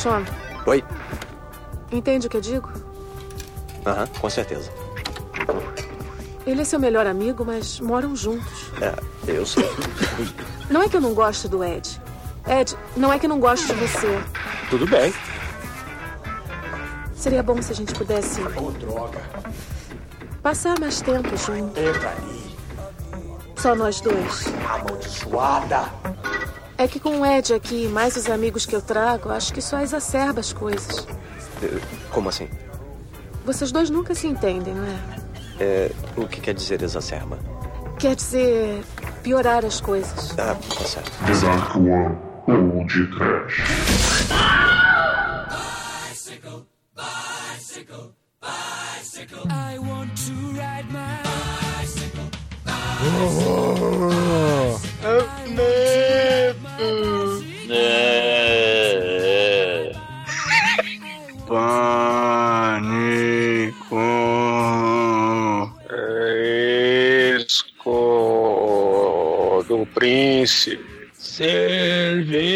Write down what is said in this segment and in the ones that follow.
Sean, Oi? entende o que eu digo? Aham, com certeza. Ele é seu melhor amigo, mas moram juntos. É, eu sei. Não é que eu não gosto do Ed. Ed, não é que eu não gosto de você. Tudo bem. Seria bom se a gente pudesse Ô, droga. passar mais tempo junto. Entra ali. Só nós dois. Amaldiçoada. É que com o Ed aqui e mais os amigos que eu trago, acho que só exacerba as coisas. Eh, Como assim? Vocês dois nunca se entendem, não é? É, o que quer dizer exacerba? Quer dizer, piorar as coisas. Ah, tá certo. The Dark One ou de Trash. É. príncipe. Cerveja.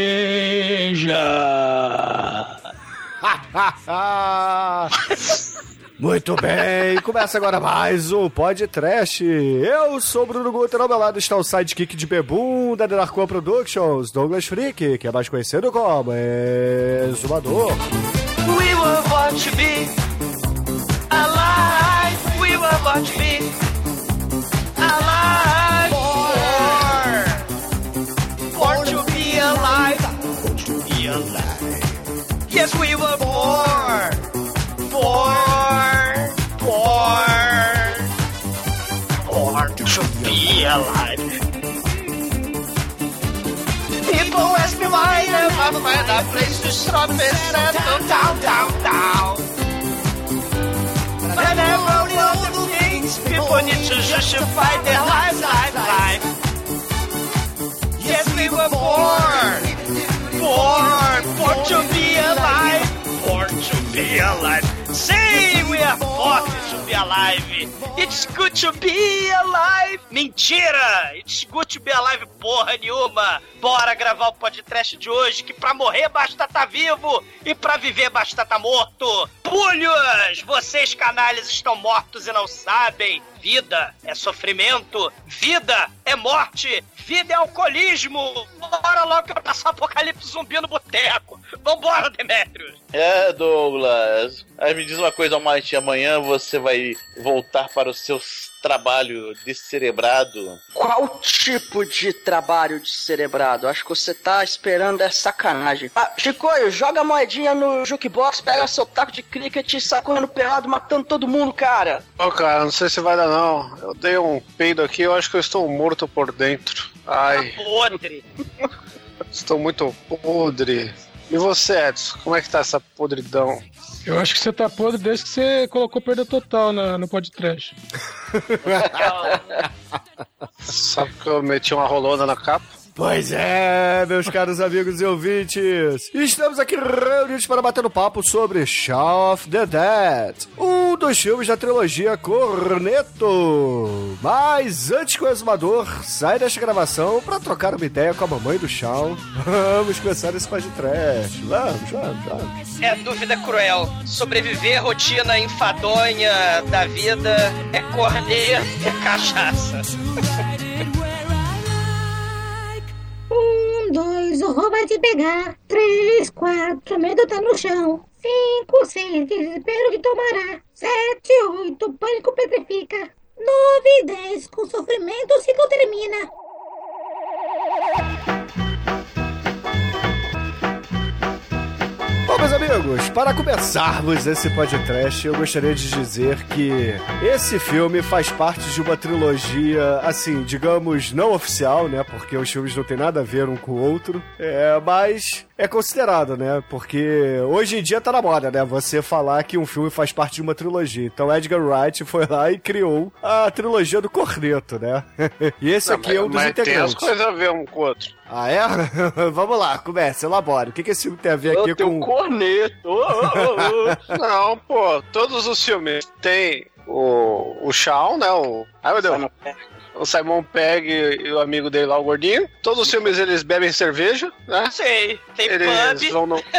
Muito bem, começa agora mais um podcast. Eu sou o Bruno Guter, ao meu lado está o sidekick de Bebum da The Dark One Productions, Douglas Freak, que é mais conhecido como Exumador. We were born to be alive. We were born to be alive. Yes, we were born. Born. Born. Born to be alive. People ask me why I never find a place to stop and settle down, down, down. But I wrote all the things people need to justify their lives, life, life. Yes, we were born, born, born to be alive, born to be alive. Say we are born be alive. It's good to be alive. Mentira! It's good to be alive porra nenhuma. Bora gravar o podcast de hoje que pra morrer basta tá vivo e pra viver basta tá morto. Pulhos! Vocês canalhas estão mortos e não sabem. Vida é sofrimento, vida é morte, vida é alcoolismo. Bora logo que eu passar apocalipse zumbi no boteco. Vambora, Demetrius. É, Douglas. Aí me diz uma coisa, Almighty, amanhã você vai voltar para o seu trabalho descerebrado. Qual tipo de trabalho descerebrado? Acho que você tá esperando é sacanagem. Ah, Chicoio, joga a moedinha no jukebox, pega seu taco de cricket e sai correndo pelado, matando todo mundo, cara. Ô, cara, não sei se vai dar não. Eu dei um peido aqui, eu acho que eu estou morto por dentro. Ai, Podre. estou muito podre. E você, Edson, como é que tá essa podridão? Eu acho que você tá podre desde que você colocou perda total na, no podcast. Sabe que eu meti uma rolona na capa? Pois é, meus caros amigos e ouvintes, estamos aqui reunidos para bater um papo sobre Shaun of the Dead, um dos filmes da trilogia Corneto. Mas antes que o exumador saia desta gravação para trocar uma ideia com a mamãe do Shaun, vamos começar esse podcast. Vamos, vamos, vamos. É dúvida cruel. Sobreviver à rotina enfadonha da vida é corneto, é cachaça. Um, dois, o roubo vai te pegar. Três, quatro, medo tá no chão. Cinco, seis, desespero te tomará. Sete, oito, pânico petrifica. Nove dez, com sofrimento o ciclo termina. Bom, meus amigos, para começarmos esse podcast, eu gostaria de dizer que esse filme faz parte de uma trilogia, assim, digamos, não oficial, né? Porque os filmes não têm nada a ver um com o outro. É, mas é considerado, né? Porque hoje em dia tá na moda, né? Você falar que um filme faz parte de uma trilogia. Então Edgar Wright foi lá e criou a trilogia do Corneto, né? e esse Não, aqui é um dos mas tem as integrantes. coisas a ver um com o outro. Ah, é? Vamos lá, comece, elabore. O que, que esse filme tem a ver aqui Eu tenho com... um corneto. Não, pô, todos os filmes tem o, o Shawn, né? O, ai, meu Deus. O Simon Pegg e o amigo dele lá, o gordinho. Todos os filmes eles bebem cerveja, né? Sei, tem Eles pub, vão no...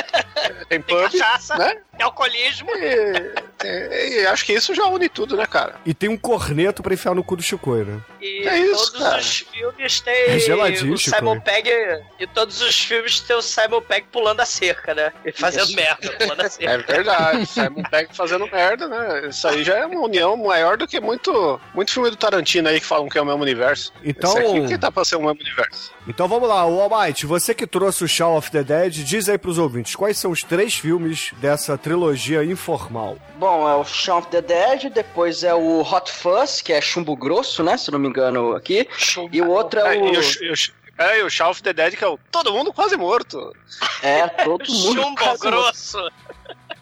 Tem tem pub, cachaça, né? tem alcoolismo. E, e- e acho que isso já une tudo, né, cara? E tem um corneto pra enfiar no cu do Chicoio, né? E É isso, todos cara. os filmes tem É geladinho, o Chico, Simon? Pegg. E todos os filmes tem o Simon Pegg pulando a cerca, né? E fazendo Isso. merda, pulando a cerca. É verdade. Simon Pegg fazendo merda, né? Isso aí já é uma união maior do que muito, muito filme do Tarantino aí que falam que é o mesmo universo. Então- Esse aqui que tá pra ser o mesmo universo. Então vamos lá, o Almighty, você que trouxe o Shaun of the Dead, diz aí pros ouvintes, quais são os três filmes dessa trilogia informal? Bom, é o Shaun of the Dead, depois é o Hot Fuzz, que é chumbo grosso, né? Se não me engano aqui. E o outro é É, o. e o, e o, é, e o Shaun of the Dead, que é o Todo Mundo Quase Morto. É, todo mundo. Chumbo quase- grosso.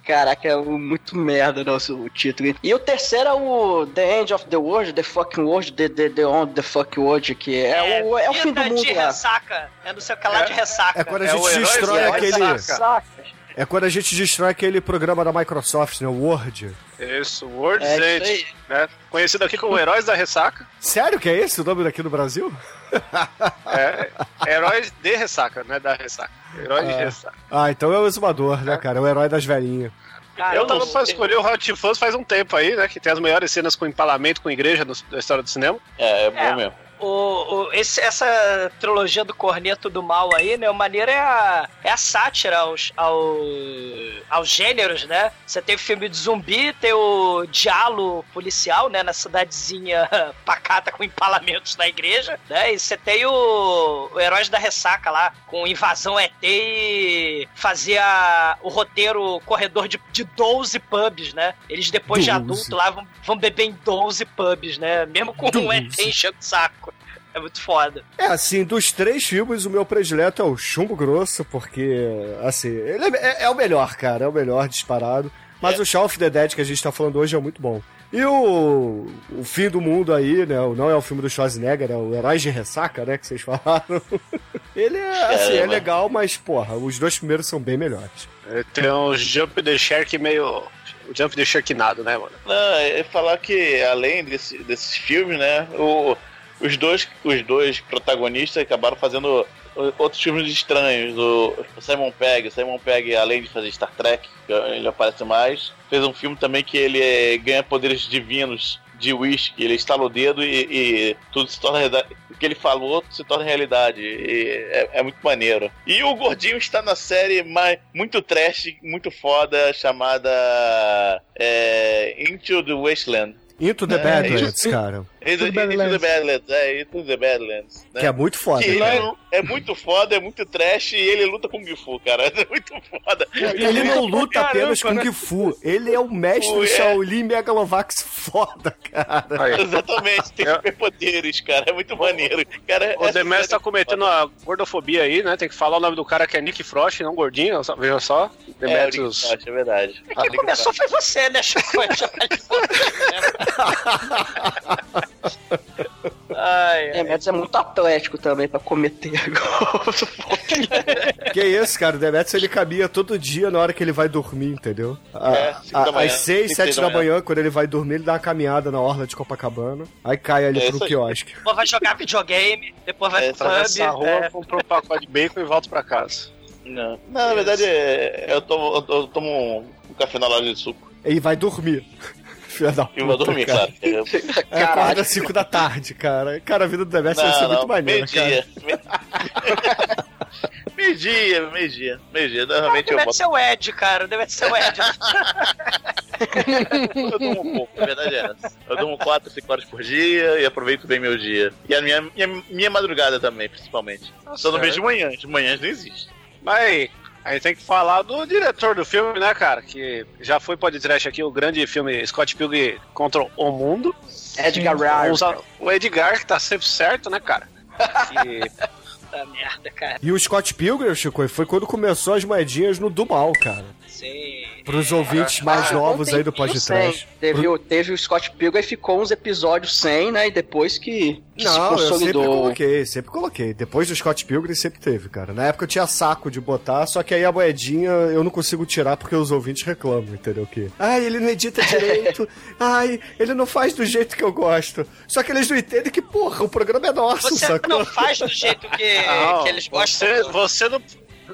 Caraca, é muito merda nosso o título. E o terceiro é o The End of the World, The Fucking World, The, the, the On the Fuck World, que é, o, é o fim do mundo de lá. ressaca. É não sei o que lá de ressaca. É quando a É gente herói destrói aquele... Ressaca. É quando a gente destrói aquele programa da Microsoft, né, o Word. Isso, World's É aí. né? Conhecido aqui como Heróis da Ressaca. Sério que é esse o nome daqui no Brasil? É, Heróis de Ressaca, né? Da Ressaca. Heróis de Ah. Ressaca. Ah, então é o Exumador, né, cara? É o herói das velhinhas. Cara, Eu tava pra escolher o Hot Fuzz faz um tempo aí, né? Que tem as melhores cenas com empalamento com igreja do- da história do cinema. É, é bom É. mesmo. O, o- esse- essa trilogia do Corneto do Mal aí, né? O maneiro é a, é a sátira aos, ao, aos gêneros, né? Você tem o filme de zumbi, tem o diálogo policial, né? Na cidadezinha pacata com empalamentos na igreja, né? E você tem o, o Heróis da Ressaca lá, com invasão ET e fazia o roteiro corredor de, de 12 pubs, né? Eles depois de 12. adulto lá vão, vão beber em 12 pubs, né? Mesmo com um 12. ET enchendo o saco. É muito foda. É, assim, dos três filmes, o meu predileto é o Chumbo Grosso, porque, assim, ele é, é- é o melhor, cara, é o melhor disparado. Mas o Shaun of the Dead que a gente tá falando hoje é muito bom. E o, o fim do mundo aí, né? o- Não é o filme do Schwarzenegger, é o Heróis de Ressaca, né? Que vocês falaram. Ele é, assim, é legal, mas, porra, os dois primeiros são bem melhores. É, Tem uns Jump the Shark meio. O Jump the Sharknado, né, mano? Não, é falar que além desse- desses filmes, né, o- os, dois, os dois protagonistas acabaram fazendo outros filmes estranhos. O, o Simon Pegg, Simon Pegg, além de fazer Star Trek, que ele aparece mais, fez um filme também que ele ganha poderes divinos de whisky, ele estala o dedo e, e tudo se torna realidade. O que ele falou se torna realidade. E é, é muito maneiro. E o Gordinho está na série mais, muito trash, muito foda, chamada é, Into the Wasteland. Into the É, Badlands, cara. Into, the Into the Badlands. Badlands, é, Into the Badlands. Né? Que é muito foda. Que cara. ele é muito foda, é muito trash e ele luta com Kung Fu, cara. É muito foda. Ele não luta Caramba, apenas com né? Kung Fu. Ele é o mestre Fu, é. Shaolin Megalovax foda, cara. Aí. Exatamente, tem superpoderes, cara. É muito maneiro. Cara, O essa Demetrio tá série- cometendo a gordofobia aí, né? Tem que falar o nome do cara que é Nick Frost, não gordinho, só- veja só. É, o Nick Demetrius. Frost, é verdade. Quem Nick começou Frost. foi você, né, Chico? Ai, ai. É, mas é muito atlético também pra cometer golpe. Que isso, cara? O Demetrius ele caminha todo dia na hora que ele vai dormir, entendeu? É, a- manhã, às seis, cinco, sete seis da da manhã, quando ele vai dormir, ele dá uma caminhada na orla de Copacabana. Aí cai ali É pro quiosque. Depois vai jogar videogame, depois vai É, pro a pub. rua, é. compra um pacote de bacon e volta pra casa. Não, Não, na verdade, é, eu tomo, eu, eu tomo um, um café na loja de suco. E vai dormir. Filha da E vou puta, dormir, cara. claro. Eu- É, acorda às 5 da tarde, cara. Cara, a vida do Demetrius vai ser muito maneira, cara. meio-dia. Meio-dia, meio-dia, meio-dia. Normalmente eu Deve boto. ser o Ed, cara. Deve ser o Ed. Eu durmo um pouco, a verdade é essa. Eu durmo 4, 5 horas por dia e aproveito bem meu dia. E a minha, minha, minha madrugada também, principalmente. Só no mês de manhã, de manhã não existe. Mas a gente tem que falar do diretor do filme, né, cara? Que já foi podcast aqui, o grande filme Scott Pilgrim contra o Mundo. Edgar Wright. O Edgar, que tá sempre certo, né, cara? E Puta merda, cara. E o Scott Pilgrim, Chico, foi quando começou as moedinhas no do mal, cara. Sim. Pros ouvintes mais Ah, novos não aí do podcast. Teve, o- teve o Scott Pilgrim e ficou uns episódios sem, né? E depois que, que se Não, eu sempre consolidou. coloquei, sempre coloquei. Depois do Scott Pilgrim sempre teve, cara. Na época eu tinha saco de botar, só que aí a moedinha eu não consigo tirar porque os ouvintes reclamam, entendeu? Que, ai, ele não edita direito, ai, ele não faz do jeito que eu gosto. Só que eles não entendem que, porra, o programa é nosso, Você sacou? não faz do jeito que, Não, que eles gostam. Você, você, no,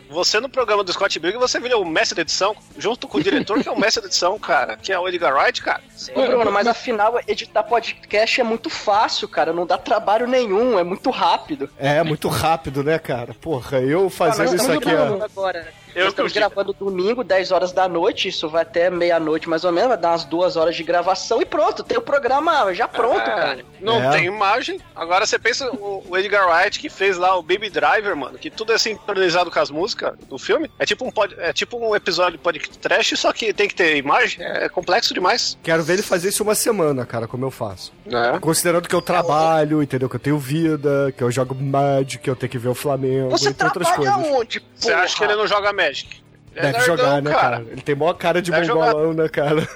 você no programa do Scott Pilgrim, você vira o mestre da edição, junto com o diretor, que é o mestre da edição, cara, que é o Edgar Wright, cara. Ô, Bruno, mas afinal, editar podcast é muito fácil, cara. Não dá trabalho nenhum, é muito rápido. É, muito rápido, né, cara? Porra, eu fazendo Nós isso aqui, ó. agora. Eu Nós estamos gravando domingo, 10 horas da noite. Isso vai até meia-noite mais ou menos. Vai dar umas duas horas de gravação e pronto. Tem o programa já pronto, É, cara. Não É. tem imagem. Agora você pensa o, o Edgar Wright que fez lá o Baby Driver, mano, que tudo é sincronizado com as músicas do filme. É tipo um, pod, é tipo um episódio de podcast, só que tem que ter imagem. É complexo demais. Quero ver ele fazer isso uma semana, cara, como eu faço. É. Considerando que eu trabalho, entendeu? Que eu tenho vida, que eu jogo Magic, que eu tenho que ver o Flamengo, Você entre outras coisas. onde, porra? Você acha que ele não joga Magic? É Deve nerdão, jogar, né, cara? Ele tem maior cara de Deve mongolão, né, cara?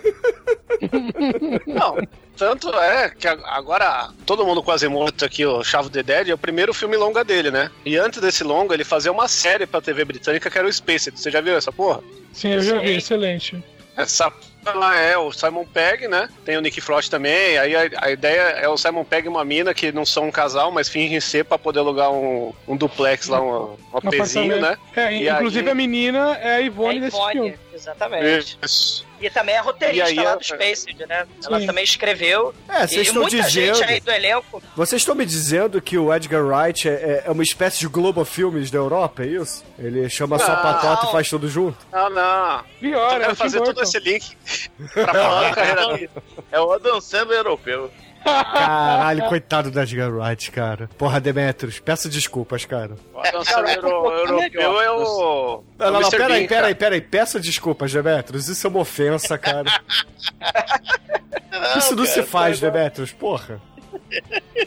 Não, tanto é que agora todo mundo quase morto aqui, o Chavo the Dead, é o primeiro filme longa dele, né? E antes desse longa, ele fazia uma série pra TV britânica que era o Spaced. Você já viu essa porra? Sim, eu já vi, excelente. Essa ela é o Simon Pegg, né? Tem o Nick Frost também. Aí a, a ideia é o Simon Pegg e uma mina que não são um casal, mas fingem ser pra poder alugar um, um duplex lá, um, um apezinho, né? É, E inclusive aí- a menina é a Ivone É desse Ivone, filme. Exatamente. Isso. E também é roteirista aí lá é- do Spaced, né? Ela Sim. também escreveu. É, vocês e estão muita dizendo- gente aí do elenco. Vocês estão me dizendo que o Edgar Wright é, é uma espécie de Globo Filmes da Europa, é isso? Ele chama só Não. patota e faz tudo junto? Ah, não. Pior, Eu é quero Tim fazer todo esse link pra falar da carreira dele. É o Adam Sandler europeu. Caralho, coitado do Edgar Wright, cara. Porra, Demetrius, peço desculpas, cara. O Cara, é um pouquinho europeu é o. Não, não, não, Mr. pera aí, Bean, pera aí, cara. pera aí, peça desculpas, Demetrius. Isso é uma ofensa, cara. Isso não se faz, Demetrius, porra.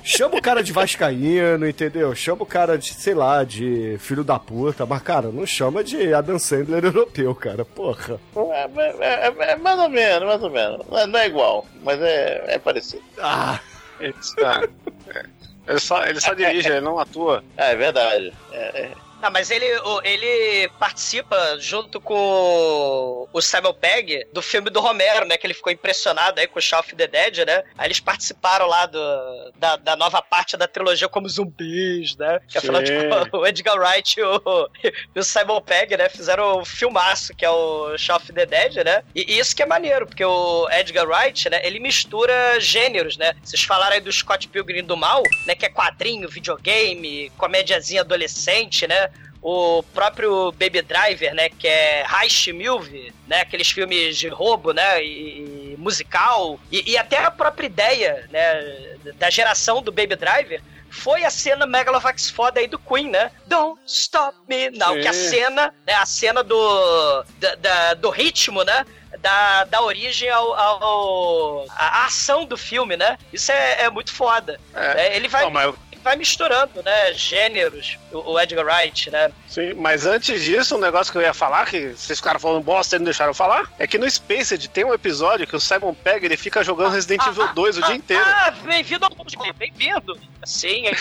Chama o cara de vascaíno, entendeu? Chama o cara de, sei lá, de filho da puta. Mas, cara, não chama de Adam Sandler europeu, cara. Porra. É, é- é- é mais ou menos, mais ou menos. Não é, não é igual, mas é, é parecido. Ah. É. Ele só, ele só dirige, ele não atua. É, é verdade. É, é. Ah, mas ele, o- ele participa junto com o Simon Pegg do filme do Romero, né? Que ele ficou impressionado aí com o Shaun of the Dead, né? Aí eles participaram lá do, da, da nova parte da trilogia como zumbis, né? Que afinal de contas, o Edgar Wright e o, e o Simon Pegg, né? Fizeram um filmaço que é o Shaun of the Dead, né? E, e isso que é maneiro, porque o Edgar Wright, né? Ele mistura gêneros, né? Vocês falaram aí do Scott Pilgrim do Mal, né? Que é quadrinho, videogame, comédiazinha adolescente, né? O próprio Baby Driver, né, que é Heist Milve, né, aqueles filmes de roubo, né, e, e musical, e, e até a própria ideia, né, da geração do Baby Driver foi a cena Megalovax foda aí do Queen, né? Don't Stop Me Now, Sim. que a cena, né, a cena do, da, da- do ritmo, né, da, da origem ao, ao- a, a ação do filme, né? Isso é, é muito foda. É. É, ele vai Não, mas vai misturando, né, gêneros, o, o Edgar Wright, né? Sim, mas antes disso, um negócio que eu ia falar, que vocês ficaram falando bosta e não deixaram eu falar, é que no Spaced tem um episódio que o Simon Pegg ele fica jogando Resident Evil 2 o dia inteiro. Ah, bem-vindo ao mundo, bem-vindo. Sim, é,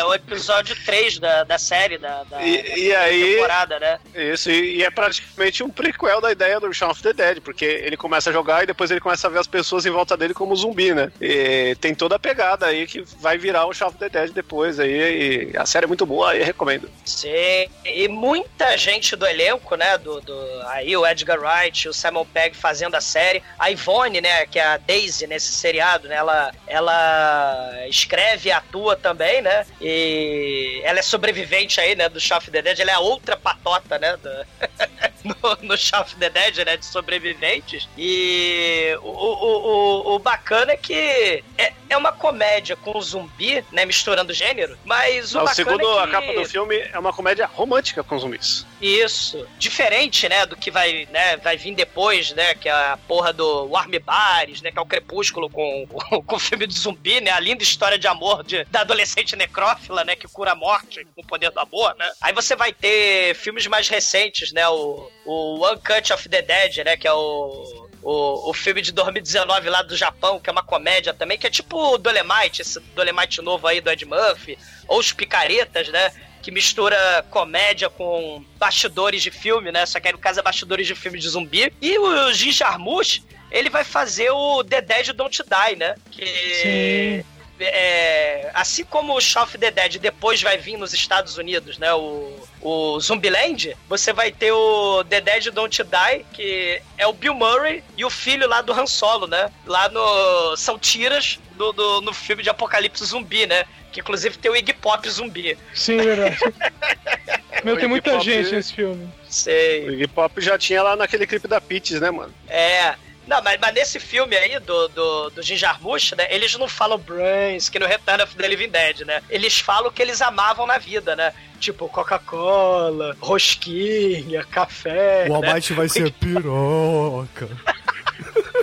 é o episódio 3 da, da série, da, da, E- e da aí- temporada, né? Isso, e, e é praticamente um prequel da ideia do Shaun of the Dead, porque ele começa a jogar e depois ele começa a ver as pessoas em volta dele como zumbi, né? E tem toda a pegada aí que vai virar o Shaun of the Dead depois aí, e a série é muito boa, aí recomendo. Sim, e muita gente do elenco, né? Do, do, aí o Edgar Wright, o Simon Pegg fazendo a série, a Ivone, né? Que é a Daisy nesse seriado, né? Ela, ela escreve e atua também, né? E ela é sobrevivente aí, né? Do of the Dead, ela é a outra patota, né? do- no, no Shaun of the Dead, né? De sobreviventes. E o, o, o, o bacana é que é, é uma comédia com zumbi, né? Misturando gênero, mas o Não, bacana segundo é a que... capa do filme, é uma comédia romântica com zumbis. Isso. Diferente, né, do que vai, né, vai vir depois, né, que é a porra do Warm Bares, né, que é o Crepúsculo com, com o filme de zumbi, né, a linda história de amor de, da adolescente necrófila, né, que cura a morte com o poder do amor, né. Aí você vai ter filmes mais recentes, né, o, o One Cut of the Dead, né, que é o o, o filme de 2019 lá do Japão, que é uma comédia também, que é tipo o Dolemite, esse Dolemite novo aí do Ed Murphy, ou os Picaretas, né? Que mistura comédia com bastidores de filme, né? Só que aí no caso é bastidores de filme de zumbi. E o Jim Jarmusch, ele vai fazer o The Dead Don't Die, né? Que Sim. É, assim como o Shaun of the Dead depois vai vir nos Estados Unidos, né? O, o Zumbiland, você vai ter o The Dead Don't Die, que é o Bill Murray e o filho lá do Han Solo, né? Lá no. São tiras do, do- no filme de Apocalipse Zumbi, né? Que inclusive tem o Iggy Pop zumbi. Sim, verdade. Meu, tem muita Pop- gente nesse filme. Sei. O Iggy Pop já tinha lá naquele clipe da Peaches, né, mano? É. Não, mas, mas nesse filme aí do, do, do Jim Jarmusch, né? Eles não falam brains, que no Return of the Living Dead, né? Eles falam o que eles amavam na vida, né? Tipo, Coca-Cola, rosquinha, café. O né? Almighty vai ser piroca.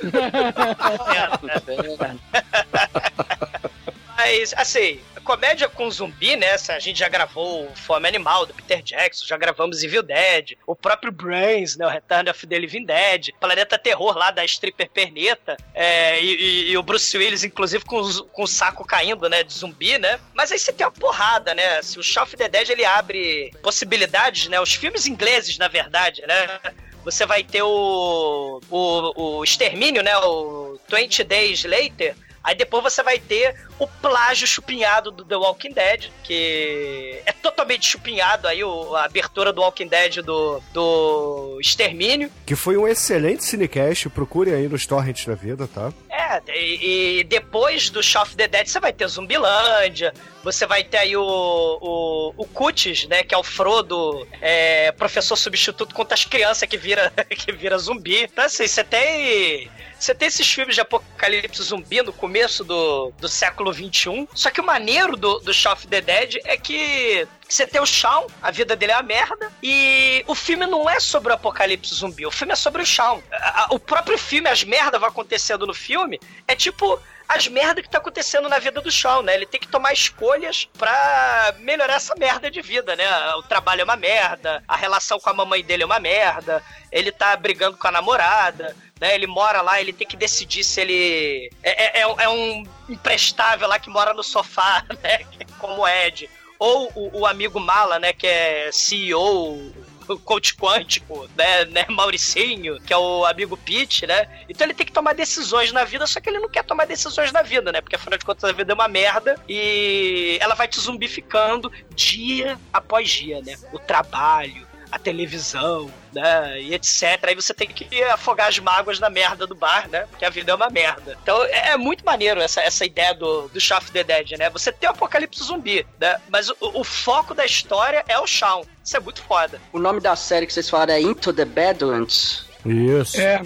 Mas, assim, comédia com zumbi, né? A gente já gravou o Fome Animal, do Peter Jackson, já gravamos Evil Dead, o próprio Brains, né? O Return of the Living Dead, Planeta Terror lá da stripper perneta, é, e, e- e o Bruce Willis, inclusive, com, com o saco caindo, né? De zumbi, né? Mas aí você tem uma porrada, né? Se o Shaun of the Dead, ele abre possibilidades, né? Os filmes ingleses, na verdade, né? Você vai ter o, o, o Extermínio, né? O 20 Days Later, Aí depois você vai ter o plágio chupinhado do The Walking Dead, que é totalmente chupinhado aí, o- a abertura do Walking Dead do, do Extermínio. Que foi um excelente cinecast, procure aí nos torrents da vida, tá? É, e, e depois do Shaun of the Dead você vai ter Zumbilândia, você vai ter aí o, o, o Cutis, né, que é o Frodo, é, professor substituto contra as crianças que vira, que vira zumbi. Então assim, você tem... Você tem esses filmes de apocalipse zumbi no começo do, do século XXI. Só que o maneiro do, do Shaun of the Dead é que você tem o Shaun, a vida dele é uma merda, e o filme não é sobre o apocalipse zumbi, o filme é sobre o a- O próprio filme, as merdas vão acontecendo no filme, é tipo as merdas que tá acontecendo na vida do Shaun, né? Ele tem que tomar escolhas pra melhorar essa merda de vida, né? O trabalho é uma merda, a relação com a mamãe dele é uma merda, ele tá brigando com a namorada, né? Ele mora lá, ele tem que decidir se ele é, é- é um imprestável lá que mora no sofá, né? Como Ed. Ou o, o amigo Mala, né? Que é CEO, coach quântico, né, né, Mauricinho, que é o amigo Pete, né? Então ele tem que tomar decisões na vida, só que ele não quer tomar decisões na vida, né? Porque afinal de contas a vida é uma merda e ela vai te zumbificando dia após dia, né? O trabalho, a televisão, né, e etc. Aí você tem que afogar as mágoas na merda do bar, né? Porque a vida é uma merda. Então é é muito maneiro essa, essa ideia do, do Shaun of the Dead, né? Você tem o apocalipse zumbi, né? Mas o, o foco da história é o Shaun. Isso é muito foda. O nome da série que vocês falaram é Into the Badlands. Isso. É.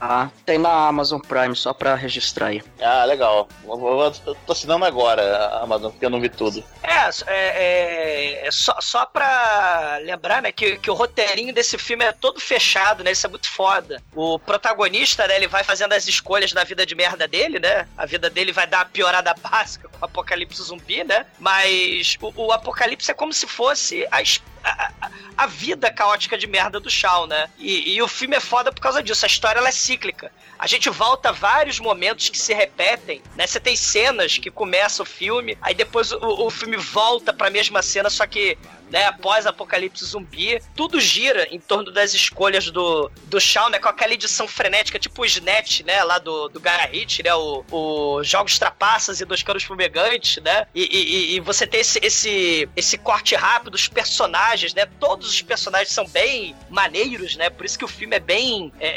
Ah, tem na Amazon Prime, só pra registrar aí. Ah, legal. Eu, eu- eu tô assinando agora a Amazon, porque eu não vi tudo. É, é, é, é só, só pra lembrar, né, que, que o roteirinho desse filme é todo fechado, né? Isso é muito foda. O protagonista, né, ele vai fazendo as escolhas da vida de merda dele, né? A vida dele vai dar uma piorada básica com o apocalipse zumbi, né? Mas o, o apocalipse é como se fosse a, a, a- a vida caótica de merda do Shaw, né? E, e o filme é foda por causa disso. A história ela é cíclica. A gente volta a vários momentos que se repetem, né? Você tem cenas que começa o filme, aí depois o, o filme volta pra mesma cena, só que, né, após Apocalipse Zumbi, tudo gira em torno das escolhas do, do Shaw, né? Com aquela edição frenética, tipo o Snatch, né? Lá do, do Gaia Hit, né? O, o Jogos Trapaças e Dois Canos Fumegantes, né? E, e- e você tem esse, esse, esse corte rápido, os personagens, né? Todos os personagens são bem maneiros, né? Por isso que o filme é bem. é-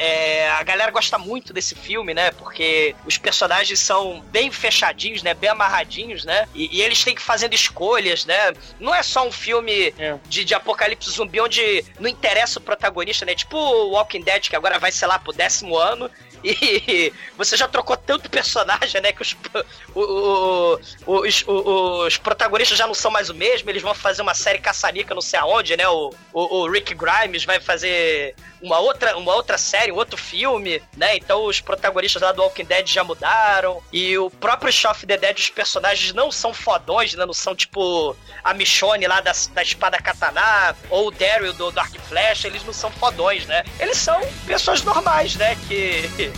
é, a galera gosta muito desse filme, né? Porque os personagens são bem fechadinhos, né? Bem amarradinhos, né? E, e eles têm que fazendo escolhas, né? Não é só um filme de, de apocalipse zumbi onde não interessa o protagonista, né? Tipo o Walking Dead, que agora vai, sei lá, pro décimo ano. E você já trocou tanto personagem, né? Que os, o, o, os, os protagonistas já não são mais o mesmo. Eles vão fazer uma série caçanica, não sei aonde, né? O, o, o Rick Grimes vai fazer uma outra, uma outra série, um outro filme, né? Então os protagonistas lá do Walking Dead já mudaram. E o próprio Shaun the Dead, os personagens não são fodões, né? Não são tipo a Michonne lá da, da espada katana ou o Daryl do Dark Flash, eles não são fodões, né? Eles são pessoas normais, né? Que.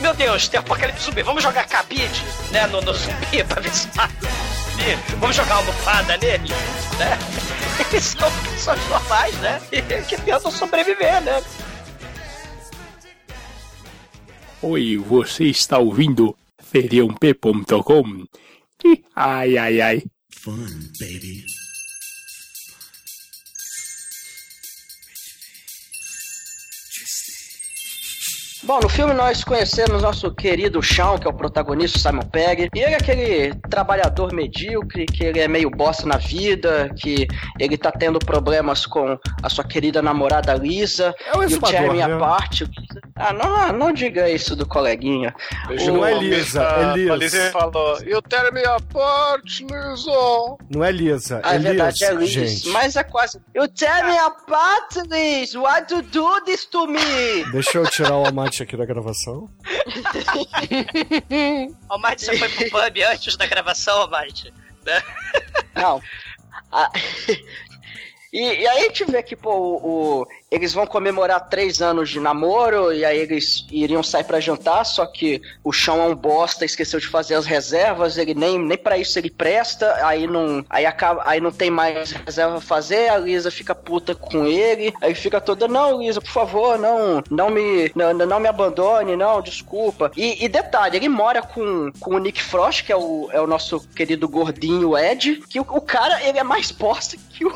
Meu Deus, tem apocalipse zumbi. Vamos jogar cabide, né? No, no zumbi pra ver se mata. Vamos jogar uma almofada nele, né? Eles são pessoas normais, né? Que tentam sobreviver, né? Oi, você está ouvindo feriump.com? Ai, ai, ai. Fun, baby. Bom, no filme nós conhecemos nosso querido Shawn, que é o protagonista, Simon Pegg. E ele é aquele trabalhador medíocre, que ele é meio bosta na vida, que ele tá tendo problemas com a sua querida namorada Lisa. É o e o Jeremy né? à parte. Ah, não, não diga isso do coleguinha. Não é Lisa, é A Liz. Lisa falou, you tear me apart, Lisa. Não é Lisa, Ah, é é verdade, é Liz, Liz. gente. Mas é quase. You tear me apart, Liz! Why do you do this to me? Deixa eu tirar o amante aqui da gravação. O Mate, você foi pro pub antes da gravação, Mate? Né? Não. Ah, e, e aí a gente vê que, pô, o, o- eles vão comemorar três anos de namoro e aí eles iriam sair pra jantar, só que o chão é um bosta, esqueceu de fazer as reservas, ele nem, nem para isso ele presta, aí não, aí acaba, aí não tem mais reserva a fazer, a Lisa fica puta com ele, aí fica toda, não, Lisa, por favor, não, não me, não, não me abandone, não, desculpa. E, e detalhe, ele mora com, com o Nick Frost, que é o, é o nosso querido gordinho Ed, que o, o cara, ele é mais bosta que o,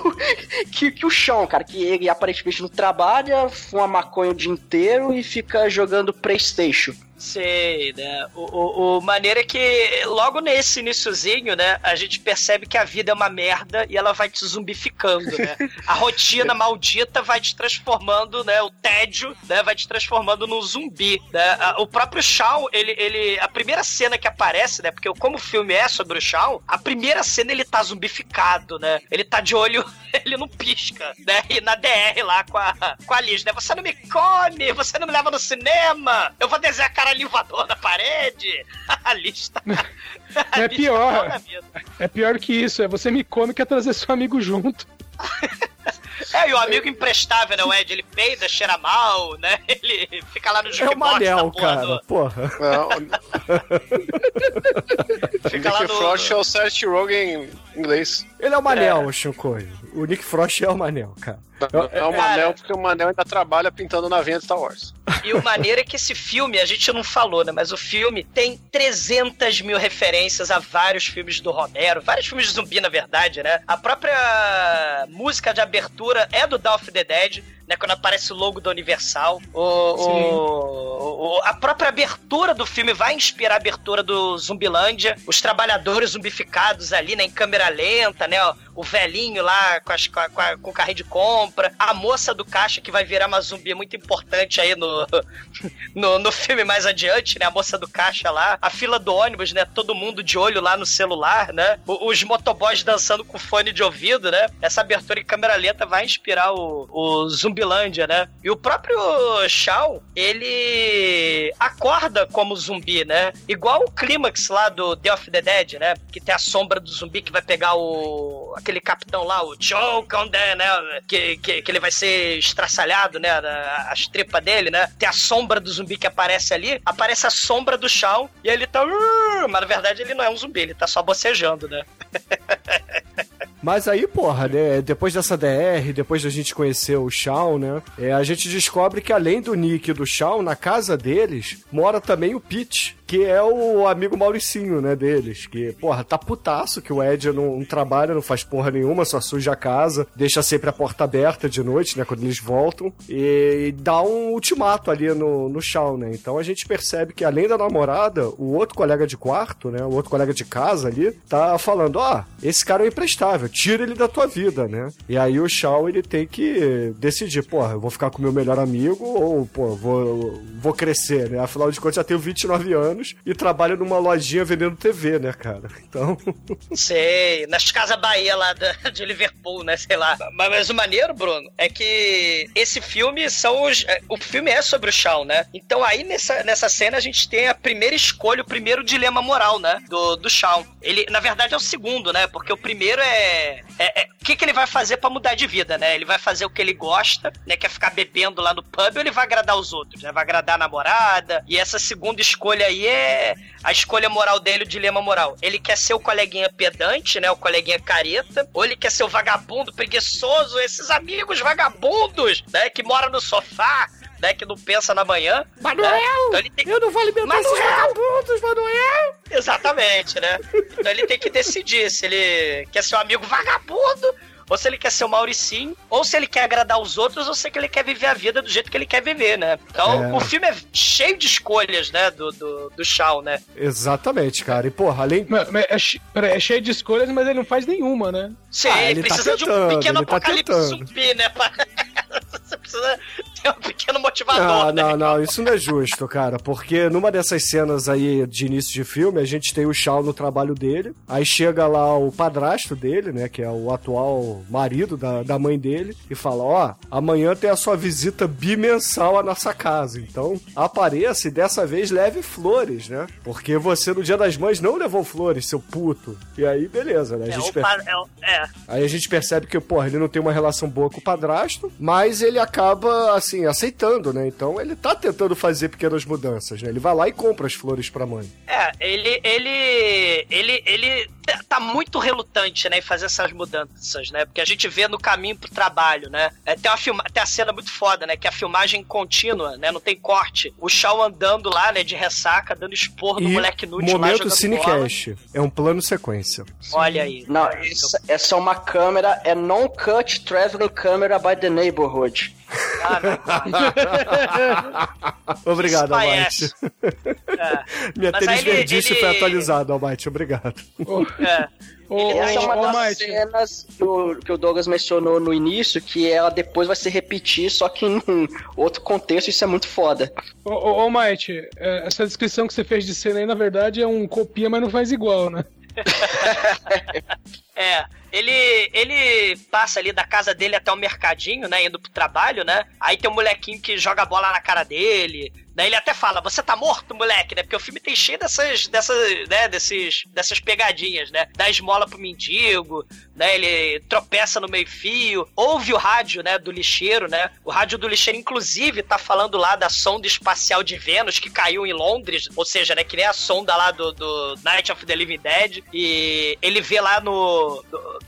que, que o chão, cara, que ele aparentemente não trabalha, fuma maconha o dia inteiro e fica jogando Playstation. Sei, né? O, o, o maneiro é que logo nesse iniciozinho, né, a gente percebe que a vida é uma merda e ela vai te zumbificando, né? A rotina maldita vai te transformando, né? O tédio, né, vai te transformando num zumbi, né? O próprio Shawn, ele, ele... A primeira cena que aparece, né? Porque como o filme é sobre o Shawn, a primeira cena ele tá zumbificado, né? Ele tá de olho, ele não pisca, né? E na DR lá com a, com a Liz, né? Você não me come, você não me leva no cinema, eu vou desenhar a cara livador na parede. A Liz tá... a É Liz tá pior. É pior que isso, é você me come quer trazer seu amigo junto. É, e o amigo imprestável, né? O Ed, ele peida, cheira mal, né? Ele fica lá no É o jukebox da Manel, porra cara. do... Porra. Fica lá Nick no... Frost é o Seth Rogen em inglês. Ele é o Manel, Shinkoi. O Nick Frost é o Manel, cara. É o Manel, porque o Manel ainda trabalha pintando navinha de Star Wars. E o maneiro é que esse filme, a gente não falou, né? Mas o filme tem 300 mil referências a vários filmes do Romero, vários filmes de zumbi, na verdade, né? A própria música de abertura é do Dawn of the Dead, né? Quando aparece o logo da Universal. O, o- o- a própria abertura do filme vai inspirar a abertura do Zumbilândia. Os trabalhadores zumbificados ali, né? Em câmera lenta, né? O velhinho lá com, as- com a- com o carrinho de compra. A moça do caixa que vai virar uma zumbi muito importante aí no, no, no filme mais adiante, né? A moça do caixa lá. A fila do ônibus, né? Todo mundo de olho lá no celular, né? Os motoboys dançando com fone de ouvido, né? Essa abertura em câmera lenta vai inspirar o, o Zumbilândia, né? E o próprio Shaw, ele acorda como zumbi, né? Igual o clímax lá do Day of the Dead, né? Que tem a sombra do zumbi que vai pegar o aquele capitão lá, o on the, né? Que, que, que ele vai ser estraçalhado, né? As tripas dele, né? Tem a sombra do zumbi que aparece ali, aparece a sombra do Shaw e ele tá. Mas na verdade ele não é um zumbi, ele tá só bocejando, né? Mas aí, porra, né? Depois dessa DR, depois da gente conhecer o Shawn, né? é, a gente descobre que além do Nick e do Shawn, na casa deles, mora também o Pete. Que é o amigo Mauricinho, né, deles. Que, porra, tá putaço que o Ed não, não trabalha, não faz porra nenhuma, só suja a casa, deixa sempre a porta aberta de noite, né, quando eles voltam, e, e dá um ultimato ali no, no Shawn, né. Então a gente percebe que além da namorada, o outro colega de quarto, né, o outro colega de casa ali, tá falando, ó, oh, esse cara é imprestável, tira ele da tua vida, né. E aí o Shaw, ele tem que decidir, porra, eu vou ficar com o meu melhor amigo ou, pô, vou, vou crescer, né? Afinal de contas, já tenho 29 anos e trabalho numa lojinha vendendo TV, né, cara? Então. Sei, nas Casas Bahia lá de Liverpool, né? Sei lá. Mas, mas, o maneiro, Bruno, é que esse filme são os. é, O filme é sobre o Shaw, né? Então aí nessa, nessa cena a gente tem a primeira escolha, o primeiro dilema moral, né? Do, do Shaw. Ele, na verdade, é o segundo, né? Porque o primeiro é. é, é o que, que ele vai fazer para mudar de vida, né? Ele vai fazer o que ele gosta, né? Que é ficar bebendo lá no pub ou ele vai agradar os outros, né? Vai agradar a namorada. E essa segunda escolha aí é a escolha moral dele, o dilema moral. Ele quer ser o coleguinha pedante, né? O coleguinha careta, ou ele quer ser o vagabundo preguiçoso, esses amigos vagabundos, né? Que moram no sofá, né, que não pensa na manhã. Manuel! Né? Então ele tem... Eu não vou alimentar Manuel! esses vagabundos, Manuel! Exatamente, né? Então ele tem que decidir se ele quer ser um amigo vagabundo ou se ele quer ser o Mauricinho, ou se ele quer agradar os outros, ou se ele quer viver a vida do jeito que ele quer viver, né? Então, É. o filme é cheio de escolhas, né, do, do, do Shaw, né? Exatamente, cara. E, porra, além. Mas- mas É, peraí, é cheio de escolhas, mas ele não faz nenhuma, né? Sim, Ah, ele tá precisa de um tentando, pequeno tá apocalipse tentando. zumbi, né? pra- Você precisa ter um pequeno motivador, Ah, né? não, não, isso não é justo, cara. Porque numa dessas cenas aí de início de filme, a gente tem o Shaw no trabalho dele. Aí chega lá o padrasto dele, né? Que é o atual marido da, da mãe dele. E fala: Ó, amanhã tem a sua visita bimensal à nossa casa. Então apareça e dessa vez leve flores, né? Porque você no dia das mães não levou flores, seu puto. E aí, beleza, né? A É, gente o per- é, é. Aí a gente percebe que, porra, ele não tem uma relação boa com o padrasto, mas ele acaba, assim, aceitando, né? Então ele tá tentando fazer pequenas mudanças, né? Ele vai lá e compra as flores pra mãe. É, ele, ele, ele, ele tá muito relutante, né, em fazer essas mudanças, né? Porque a gente vê no caminho pro trabalho, né? É, tem uma filma, tem a cena muito foda, né? Que é a filmagem contínua, né? Não tem corte. O Shaw andando lá, né, de ressaca, dando esporro no moleque lá momento. Cinecast. É um plano sequência. Olha aí. Não, essa, essa é uma câmera, é non-cut traveling camera by the neighborhood. Obrigado. Almighty. É. Minha Mas ele- foi atualizada, Almighty. Obrigado. É. Ele- Essa é uma das Mike. cenas que o, que o Douglas mencionou no início, que ela depois vai se repetir, só que em outro contexto, isso é muito foda. Ô, ô, ô Might, é, essa descrição que você fez de cena aí, na verdade, é um copia, mas não faz igual, né? É, ele, ele passa ali da casa dele até o mercadinho, né? Indo pro trabalho, né? Aí tem um molequinho que joga bola na cara dele. Né, ele até fala, você tá morto, moleque, né? Porque o filme tem cheio dessas, dessas, né, desses, dessas pegadinhas, né? Dá esmola pro mendigo, né? Ele tropeça no meio fio, ouve o rádio, né, do lixeiro, né? O rádio do lixeiro, inclusive, tá falando lá da sonda espacial de Vênus que caiu em Londres, ou seja, né, que nem a sonda lá do, do Night of the Living Dead. E ele vê lá no,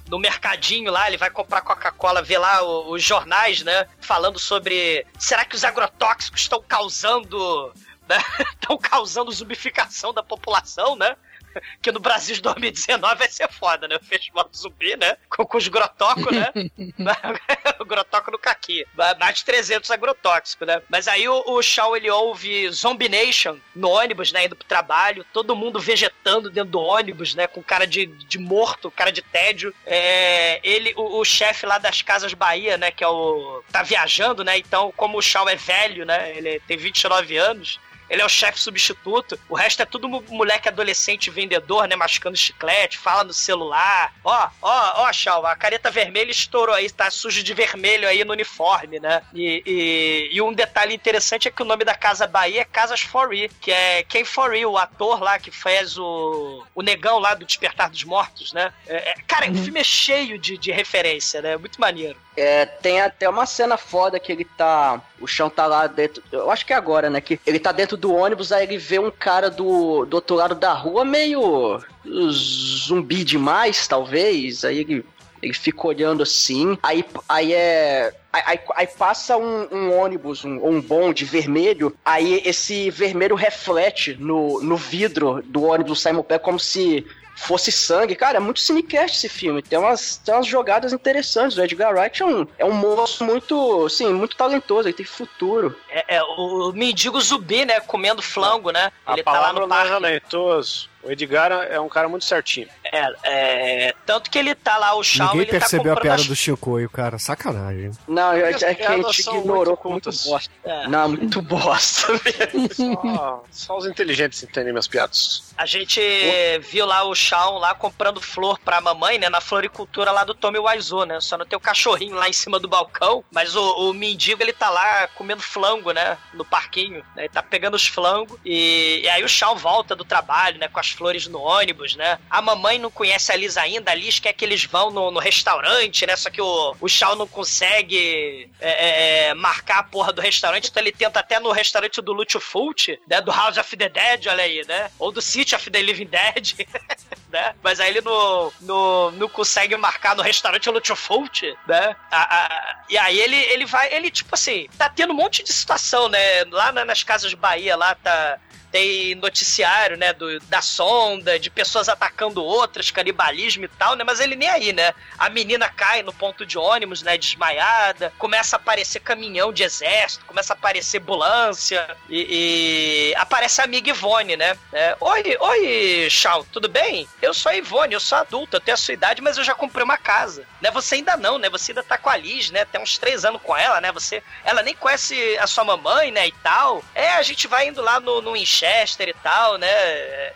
no, mercadinho lá, ele vai comprar Coca-Cola, vê lá os jornais, né, falando sobre será que os agrotóxicos estão causando né, estão causando zumbificação da população, né? Que no Brasil de 2019 vai ser foda, né? O festival do zumbi, né? Com, com os grotocos, né? o grotoco no caqui. Mais de 300 agrotóxicos, né? Mas aí o, o Shaw, ele ouve Zombie Nation no ônibus, né? Indo pro trabalho. Todo mundo vegetando dentro do ônibus, né? Com cara de, de morto, cara de tédio. É, ele, o, o chefe lá das Casas Bahia, né? Que é o... Tá viajando, né? Então, como o Shaw é velho, né? Ele tem 29 anos. Ele é o chefe substituto. O resto é tudo mo- moleque adolescente vendedor, né? Mascando chiclete, fala no celular. Ó, ó, ó, Shaw, a careta vermelha estourou aí, tá sujo de vermelho aí no uniforme, né? E, e, e um detalhe interessante é que o nome da Casa Bahia é Casas Foree, que é Ken Foree, o ator lá que fez o, o negão lá do Despertar dos Mortos, né? É, é- cara, o filme é cheio de, de referência, né? Muito maneiro. É, tem até uma cena foda que ele tá. O chão tá lá dentro. Eu acho que é agora, né? Que ele tá dentro do ônibus, aí ele vê um cara do, do outro lado da rua meio zumbi demais, talvez. Aí ele, Ele fica olhando assim, aí, aí é. Aí, aí- passa um, um ônibus, um, um bonde vermelho, aí esse vermelho reflete no, no vidro do ônibus do Simon Pegg como se fosse sangue. Cara, é muito cinecast esse filme. Tem umas, tem umas jogadas interessantes. O Edgar Wright é um, é um moço muito, assim, muito talentoso. Ele tem futuro. É, é, o mendigo zumbi, né? Comendo flango, né? A Ele tá lá palavra no não é parque. talentoso. O Edgar é um cara muito certinho. É, é, tanto que ele tá lá, o Shawn, Ninguém ele tá percebeu a comprando piada as- do Chicoio, cara. Sacanagem. Não, é, é que a gente ignorou muito com muito bosta. É. Não, muito bosta mesmo. Só, só os inteligentes entendem minhas piadas. A gente viu lá o Shawn lá comprando flor pra mamãe, né? Na floricultura lá do Tommy Wiseau, né? Só não tem o cachorrinho lá em cima do balcão, mas o, o mendigo ele tá lá comendo flango, né? No parquinho, né? Ele tá pegando os flangos e, e aí o Shawn volta do trabalho, né? Com as flores no ônibus, né? A mamãe não conhece a Liz ainda, a Liz quer que eles vão no, no restaurante, né? Só que o, o Shawn não consegue é, é, marcar a porra do restaurante, então ele tenta até no restaurante do Lúcio Fulci, né? Do House of the Dead, olha aí, né? Ou do City of the Living Dead, né? Mas aí ele não, não, não consegue marcar no restaurante Lúcio Fulci, né? A- a- e aí ele, ele vai, ele tipo assim, tá tendo um monte de situação, né? Lá na- nas casas Bahia, lá tá tem noticiário, né, do, da sonda, de pessoas atacando outras, canibalismo e tal, né, mas ele nem aí, né, a menina cai no ponto de ônibus, né, desmaiada, começa a aparecer caminhão de exército, começa a aparecer ambulância, e, e aparece a amiga Ivone, né, é, oi, oi, Shawn, tudo bem? Eu sou a Ivone, eu sou adulta, eu tenho a sua idade, mas eu já comprei uma casa, né, você ainda não, né, você ainda tá com a Liz, né, tem uns três anos com ela, né, você, ela nem conhece a sua mamãe, né, e tal, é, a gente vai indo lá no, no Winchester e tal, né?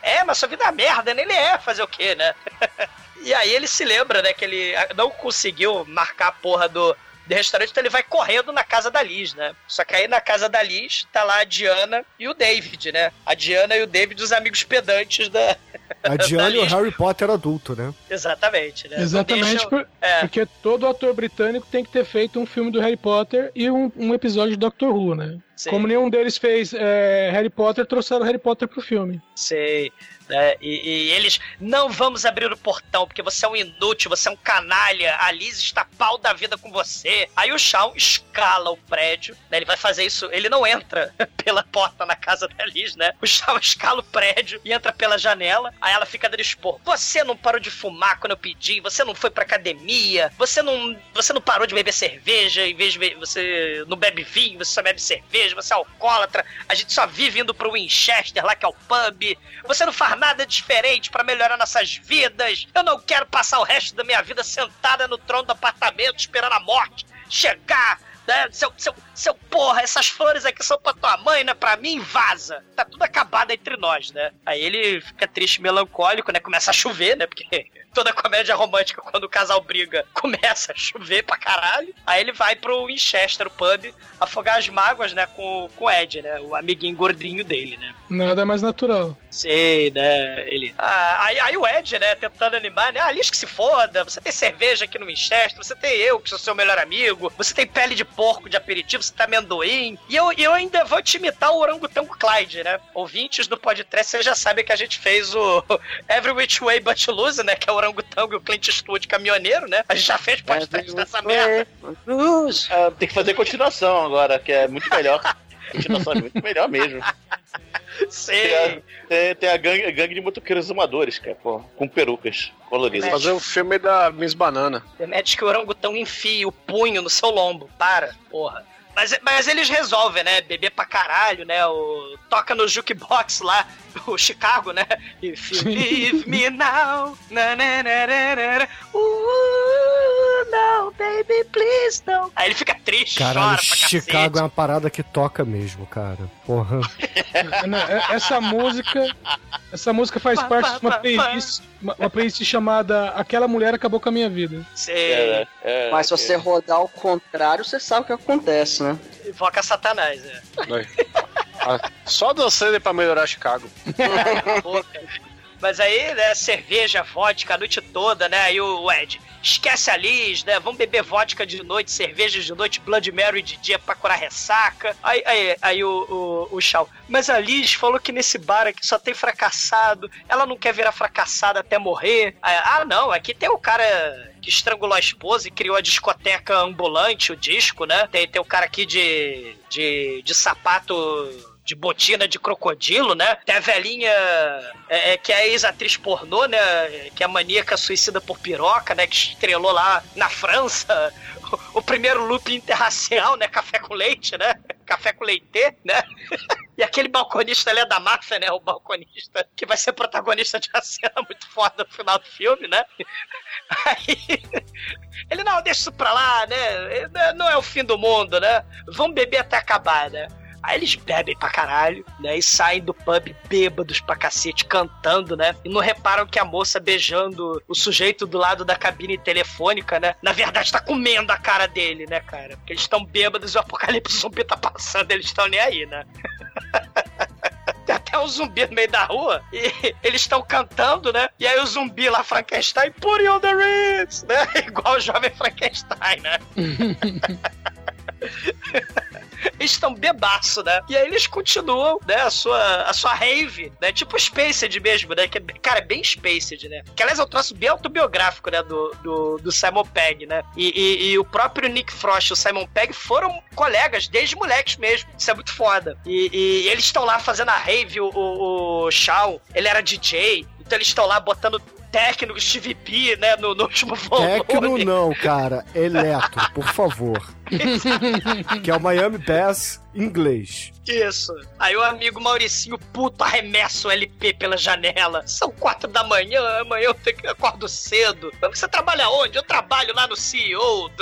É, mas sua vida é uma merda, né? Ele é, fazer o quê, né? e aí ele se lembra, né, que ele não conseguiu marcar a porra do, do restaurante, então ele vai correndo na casa da Liz, né? Só que aí na casa da Liz tá lá a Diana e o David, né? A Diana e o David, os amigos pedantes da. A Diana da e o. Harry Potter adulto, né? Exatamente, né? Exatamente, deixa- por- porque todo ator britânico tem que ter feito um filme do Harry Potter e um, um episódio de Doctor Who, né? Sim. Como nenhum deles fez é, Harry Potter, trouxeram Harry Potter pro filme. Sei. Né? E, e eles, não vamos abrir o portão, porque você é um inútil, você é um canalha, a Liz está pau da vida com você. Aí o Shawn escala o prédio, né? Ele vai fazer isso, ele não entra pela porta na casa da Liz, né? O Shawn escala o prédio e entra pela janela, aí ela fica dando expor. Você não parou de fumar quando eu pedi, você não foi pra academia, você não, você não parou de beber cerveja, em vez de você não bebe vinho, você só bebe cerveja, você é alcoólatra, a gente só vive indo pro Winchester, lá que é o pub. Você não faz nada diferente pra melhorar nossas vidas. Eu não quero passar o resto da minha vida sentada no trono do apartamento esperando a morte chegar. Né? Seu, seu, seu porra, essas flores aqui são pra tua mãe, não é pra mim, vaza. Tá tudo acabado entre nós, né? Aí ele fica triste, melancólico, né? Começa a chover, né? Porque toda comédia romântica, quando o casal briga, começa a chover pra caralho. Aí ele vai pro Winchester, o pub, afogar as mágoas, né? Com, com o Ed, né? O amiguinho gordinho dele, né? Nada mais natural. Sei, né? Ele. Ah, aí, aí o Ed, né, tentando animar, né? Ah, Liz que se foda, você tem cerveja aqui no Winchester, você tem eu, que sou seu melhor amigo, você tem pele de porco de aperitivo, você tá amendoim. E eu, eu ainda vou te imitar o orangotango Clyde, né? Ouvintes do podcast, vocês já sabem que a gente fez o Every Which Way But Lose, né? Que é o orangotango e o Clint Eastwood caminhoneiro, né? A gente já fez podcast dessa merda. Ah, tem que fazer continuação agora, que é muito melhor. continuação é muito melhor mesmo. Sei. Tem a, tem, tem a gangue, gangue de motoqueiros amadores, cara, pô, com perucas coloridas. Fazer o filme da Miss Banana. Demete que o orangotango enfia o punho no seu lombo. Para, porra. Mas, mas eles resolvem, né? Beber pra caralho, né? O, toca no jukebox lá, o Chicago, né? If you leave me now. Na, na, na, na, na. Uh, no, baby, please don't. Aí ele fica triste, Caralho, chora pra Chicago é uma parada que toca mesmo, cara. Porra. É- Essa música. Essa música faz Pá, parte pá, de uma playlist, uma, uma playlist chamada Aquela Mulher Acabou com a Minha Vida. Sei. Mas se você rodar ao contrário, você sabe o que acontece, né? Invoca Satanás, é. Ah, Só dançando pra melhorar Chicago. Mas aí, né, cerveja, vodka a noite toda, né? Aí o Ed, esquece a Liz, né? Vamos beber vodka de noite, cerveja de noite, Blood Mary de dia pra curar ressaca. Aí, aí, aí o, o, o Shaw, mas a Liz falou que nesse bar aqui só tem fracassado, ela não quer virar fracassada até morrer. Aí, ah, não, aqui tem o cara que estrangulou a esposa e criou a discoteca ambulante, o disco, né? Tem, tem o cara aqui de, de, de sapato de botina de crocodilo, né? Tem a velhinha é, é, que é ex-atriz pornô, né? Que é maníaca suicida por piroca, né? Que estrelou lá na França o, o primeiro loop interracial, né? Café com leite, né? Café com leite, né? E aquele balconista ali é da máfia, né? O balconista que vai ser protagonista de uma cena muito foda no final do filme, né? Aí ele, não, deixa isso pra lá, né? Não é o fim do mundo, né? Vamos beber até acabar, né? Aí eles bebem pra caralho, né? E saem do pub bêbados pra cacete, cantando, né? E não reparam que a moça beijando o sujeito do lado da cabine telefônica, né? Na verdade, tá comendo a cara dele, né, cara? Porque eles estão bêbados e o apocalipse zumbi tá passando, eles estão nem aí, né? Tem até um zumbi no meio da rua e eles estão cantando, né? E aí o zumbi lá, Frankenstein, put on the Ritz, né? Igual o jovem Frankenstein, né? eles estão bebaço, né? E aí eles continuam, né, a sua, a sua rave, né? Tipo Spaced mesmo, né? Que, é, cara, é bem Spaced, né? Que aliás é um troço bem autobiográfico, né? Do, do, do Simon Pegg, né? E, e, e, o próprio Nick Frost e o Simon Pegg foram colegas desde moleques mesmo. Isso é muito foda. E, e eles estão lá fazendo a rave, o, o, o Shaw, ele era DJ, então eles estão lá botando técnico Steve P, né, no, no último volume. Técnico não, cara. Eletro, por favor. que é o Miami Bass inglês. Isso. Aí o amigo Mauricinho, puto, arremessa o LP pela janela. São quatro da manhã, amanhã eu tenho que acordo cedo. Você trabalha onde? Eu trabalho lá no CEO.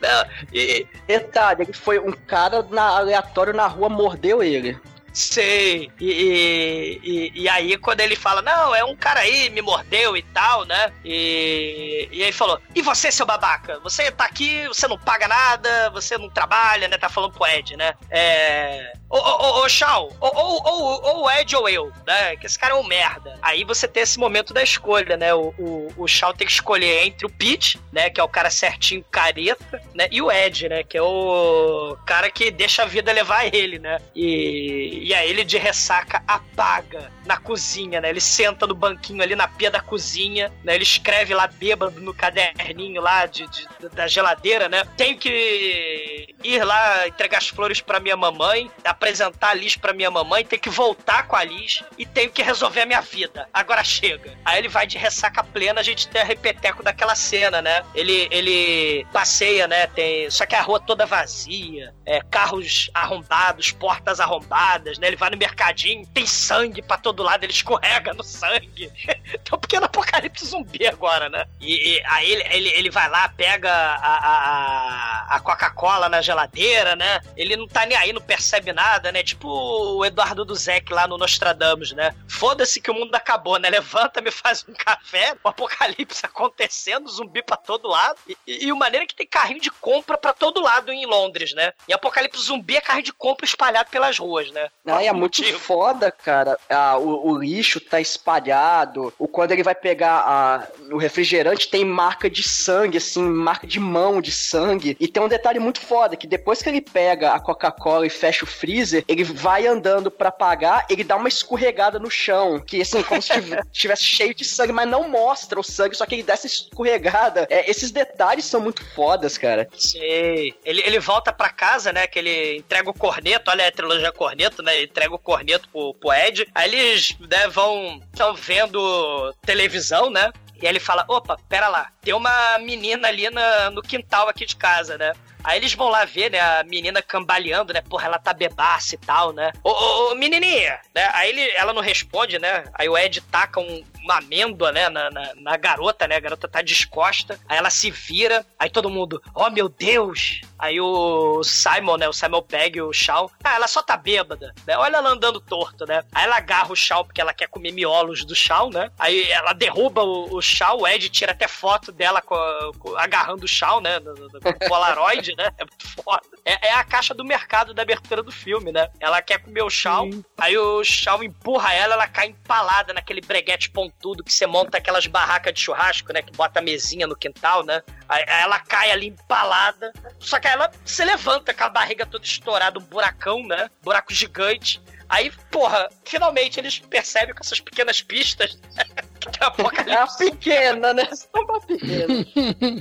Não, e... Detalhe, ele foi um cara na, aleatório na rua, mordeu ele. Sei. E, e, e, aí, quando ele fala, não, é um cara aí, me mordeu e tal, né? E, e aí falou, e você, seu babaca? Você tá aqui, você não paga nada, você não trabalha, né? Tá falando pro Ed, né? É. Ô, ô, Shaw, ou, o Ed ou eu, né? Que esse cara é um merda. Aí você tem esse momento da escolha, né? O, o, o Shaw tem que escolher entre o Pete, né? Que é o cara certinho, careta, né? E o Ed, né? Que é o cara que deixa a vida levar ele, né? E e aí ele de ressaca apaga na cozinha, né? Ele senta no banquinho ali na pia da cozinha, né? Ele escreve lá bêbado no caderninho lá de, de da geladeira, né? Tenho que ir lá entregar as flores para minha mamãe, apresentar a Liz para minha mamãe, tenho que voltar com a Liz e tenho que resolver a minha vida. Agora chega. Aí ele vai de ressaca plena, a gente tem a repeteco daquela cena, né? Ele, ele passeia, né? Tem, só que a rua toda vazia, é, carros arrombados, portas arrombadas, né? Ele vai no mercadinho, tem sangue pra todo lado, ele escorrega no sangue. tem um pequeno apocalipse zumbi agora, né? E, e aí ele, ele, ele vai lá, pega a, a, a Coca-Cola na geladeira, né? Ele não tá nem aí, não percebe nada, né? Tipo o Eduardo Duzek lá no Nostradamus, né? Foda-se que o mundo acabou, né? Levanta, me faz um café, o apocalipse acontecendo, zumbi pra todo lado. E, e, e o maneiro é que tem carrinho de compra pra todo lado em Londres, né? E apocalipse zumbi é carrinho de compra espalhado pelas ruas, né? Ah, é muito foda, cara. Ah, o, o, lixo tá espalhado. O, quando ele vai pegar o refrigerante, tem marca de sangue, assim, marca de mão de sangue. E tem um detalhe muito foda, que depois que ele pega a Coca-Cola e fecha o freezer, ele vai andando para pagar, ele dá uma escorregada no chão. Que, assim, como se estivesse cheio de sangue, mas não mostra o sangue, só que ele dá essa escorregada. É, esses detalhes são muito fodas, cara. Sei. Ele, ele volta para casa, né, que ele entrega o corneto, olha a trilogia corneto, né, ele entrega o corneto pro, pro Ed. Aí eles né, vão. estão vendo televisão, né? E aí ele fala: opa, pera lá, tem uma menina ali na, no quintal aqui de casa, né? Aí eles vão lá ver, né, a menina cambaleando, né? Porra, ela tá bebaça e tal, né? Ô, ô, ô menininha! Né? Aí ele, ela não responde, né? Aí o Ed taca um, uma amêndoa, né, na, na, na, garota, né? A garota tá descosta. Aí ela se vira. Aí todo mundo, oh meu Deus! Aí o Simon, né? O Simon pega o Shaw. Ah, ela só tá bêbada, né? Olha ela andando torto, né? Aí ela agarra o Shaw porque ela quer comer miolos do Shaw, né? Aí ela derruba o, o Shaw, o Ed tira até foto dela com, com, agarrando o Shaw, né? No, no, no Polaroid né? É muito foda. É, é, a caixa do mercado da abertura do filme, né? Ela quer comer o chau, aí o chau empurra ela, ela cai empalada naquele breguete pontudo que você monta aquelas barracas de churrasco, né? Que bota a mesinha no quintal, né? Aí, ela cai ali empalada. Só que ela se levanta com a barriga toda estourada, um buracão, né? Buraco gigante. Aí, porra, finalmente eles percebem com essas pequenas pistas. Tem apocalipse. É uma pequena, né? Só uma pequena.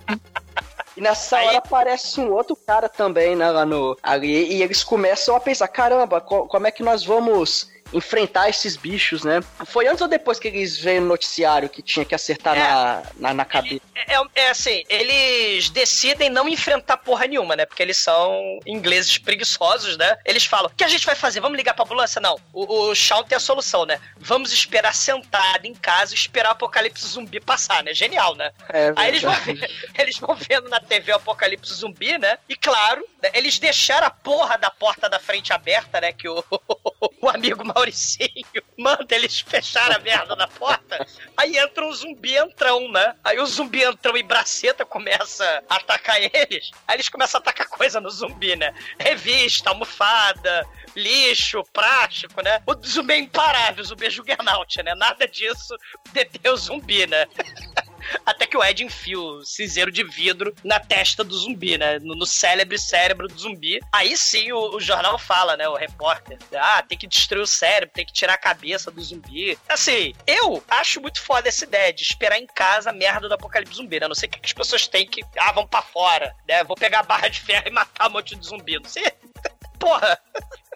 E nessa Aí- hora aparece um outro cara também, né, lá no. Ali, e eles começam a pensar: caramba, co- como é que nós vamos enfrentar esses bichos, né? Foi antes ou depois que eles veem no noticiário que tinha que acertar É. na, na, na cabeça? É, é assim, eles decidem não enfrentar porra nenhuma, né? Porque eles são ingleses preguiçosos, né? Eles falam: o que a gente vai fazer? Vamos ligar pra ambulância? Não. O, o Shawn tem a solução, né? Vamos esperar sentado em casa e esperar o apocalipse zumbi passar, né? Genial, né? É, Aí eles vão, ver- eles vão vendo na TV o apocalipse zumbi, né? E claro, né, eles deixaram a porra da porta da frente aberta, né? Que o, o amigo Mauricinho manda eles fechar a merda da porta. Aí entra um zumbi entrão, né? Aí o zumbi entrão e braceta começa a atacar eles. Aí eles começam a atacar coisa no zumbi, né? Revista, almofada, lixo, plástico, né? O zumbi é imparável, o zumbi é juggernaut, né? Nada disso detém o zumbi, né? Até que o Ed enfia o cinzeiro de vidro na testa do zumbi, né? No, no célebre cérebro do zumbi. Aí sim o, o jornal fala, né? O repórter. Ah, tem que destruir o cérebro, tem que tirar a cabeça do zumbi. Assim, eu acho muito foda essa ideia de esperar em casa a merda do apocalipse zumbi, né? Não sei o que as pessoas têm que. Ah, vamos pra fora, né? Vou pegar a barra de ferro e matar um monte de zumbi. Não sei. Porra!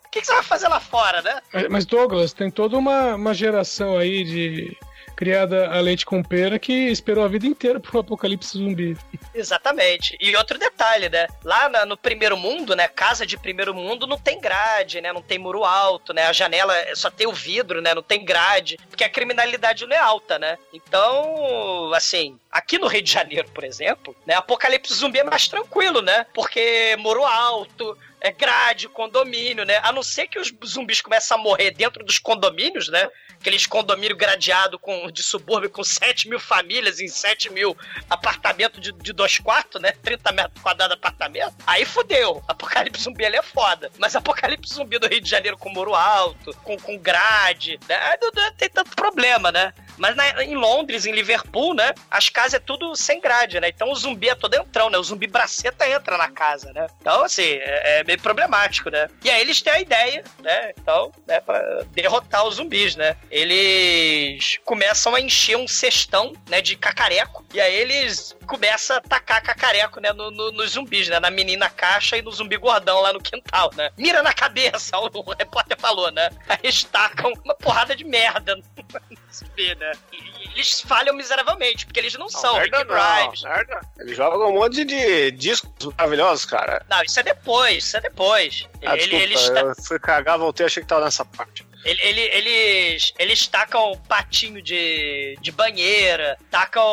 O que, que você vai fazer lá fora, né? Mas- Mas Douglas, tem toda uma, uma geração aí de criada a leite com pera que esperou a vida inteira pro apocalipse zumbi. Exatamente. E outro detalhe, né? Lá na- no primeiro mundo, né? Casa de primeiro mundo não tem grade, né? Não tem muro alto, né? A janela só tem o vidro, né? Não tem grade. Porque a criminalidade não é alta, né? Então, assim, aqui no Rio de Janeiro, por exemplo, né? Apocalipse zumbi é mais tranquilo, né? Porque muro alto. É grade, condomínio, né? A não ser que os zumbis começem a morrer dentro dos condomínios, né? Aqueles condomínio gradeado com, de subúrbio com 7 mil famílias em 7 mil apartamento de, de dois quartos, né? 30 metros quadrados de apartamento. Aí fudeu. Apocalipse zumbi ele é foda. Mas apocalipse zumbi do Rio de Janeiro com muro alto, com, com grade, né? Não, não tem tanto problema, né? Mas na- em Londres, em Liverpool, né? As casas é tudo sem grade, né? Então o zumbi é todo entrão, né? O zumbi braceta entra na casa, né? Então, assim, é, é meio problemático, né? E aí eles têm a ideia, né? Então, né, pra derrotar os zumbis, né? Eles começam a encher um cestão, né, de cacareco. E aí eles começam a tacar cacareco, né, no, no- nos zumbis, né? Na menina caixa e no zumbi gordão lá no quintal, né? Mira na cabeça, o, o repórter falou, né? Aí eles tacam uma porrada de merda zumbi, né? E, eles falham miseravelmente, porque eles não são merda Rick não, Grimes. merda. Ele joga um monte de discos maravilhosos, cara. Não, isso é depois, isso é depois. Ah, Ele- desculpa, eles ta- eu fui cagar, voltei, achei que tava nessa parte. Ele- ele- eles, eles tacam patinho de, de banheira, tacam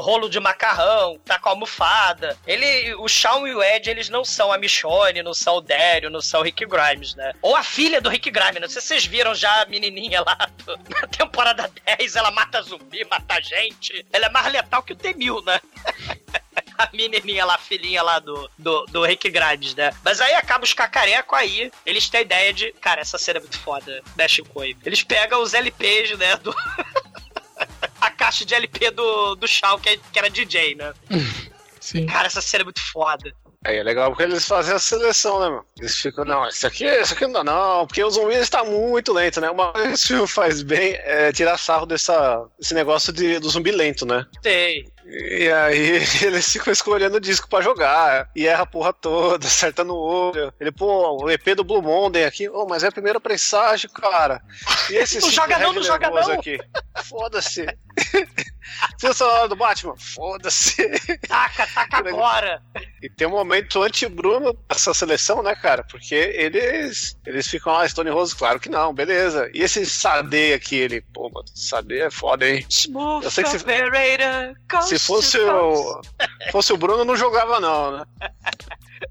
rolo de macarrão, tacam almofada. Ele, o Shawn e o Ed, eles não são a Michonne, não são o Dario, não são o Rick Grimes, né? Ou a filha do Rick Grimes, não sei se vocês viram já a menininha lá do- na temporada 10, ela mata zumbi, mata gente. Ela é mais letal que o Temil, né? a menininha lá, a filhinha lá do, do, do Rick Grimes, né? Mas aí acaba os cacareco aí, eles têm a ideia de, cara, essa cena é muito foda, mexe com ele. Eles pegam os LPs, né, do... a caixa de LP do, do Shaw, que, é- que era DJ, né? Sim. Cara, essa cena é muito foda. Aí é legal porque eles fazem a seleção, né, mano? Eles ficam, não, isso aqui, isso aqui não dá, não, porque o zumbi está muito lento, né? Uma coisa que esse filme faz bem é tirar sarro dessa, desse negócio de, do zumbi lento, né? Sei. E aí eles ficam escolhendo o disco pra jogar, e erra a porra toda, acerta no olho. Ele, pô, o EP do Blue Monday aqui, oh, mas é a primeira pressagem, cara. E esse Não joga não, não joga não. aqui. Foda-se. Essa hora do Batman? Foda-se. Taca, taca agora. E tem um momento anti-Bruno dessa seleção, né, cara? Porque eles eles ficam lá, Stone Rose, claro que não, beleza. E esse Sade aqui, ele, pô, mano, Sade é foda, hein? Smooth Eu sei que coast Se fosse o, fosse o Bruno, não jogava, não, né?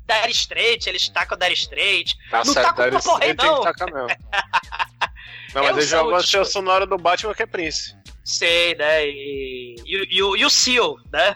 Dire Straight, eles tacam Dire Straight. Tá não certo, tacam morrer, ele tem não. que tacar mesmo. Não, Eu mas ele sou joga o a trilha sonora do Batman que é Prince. Sei, né? E, e, e e o Seal, né?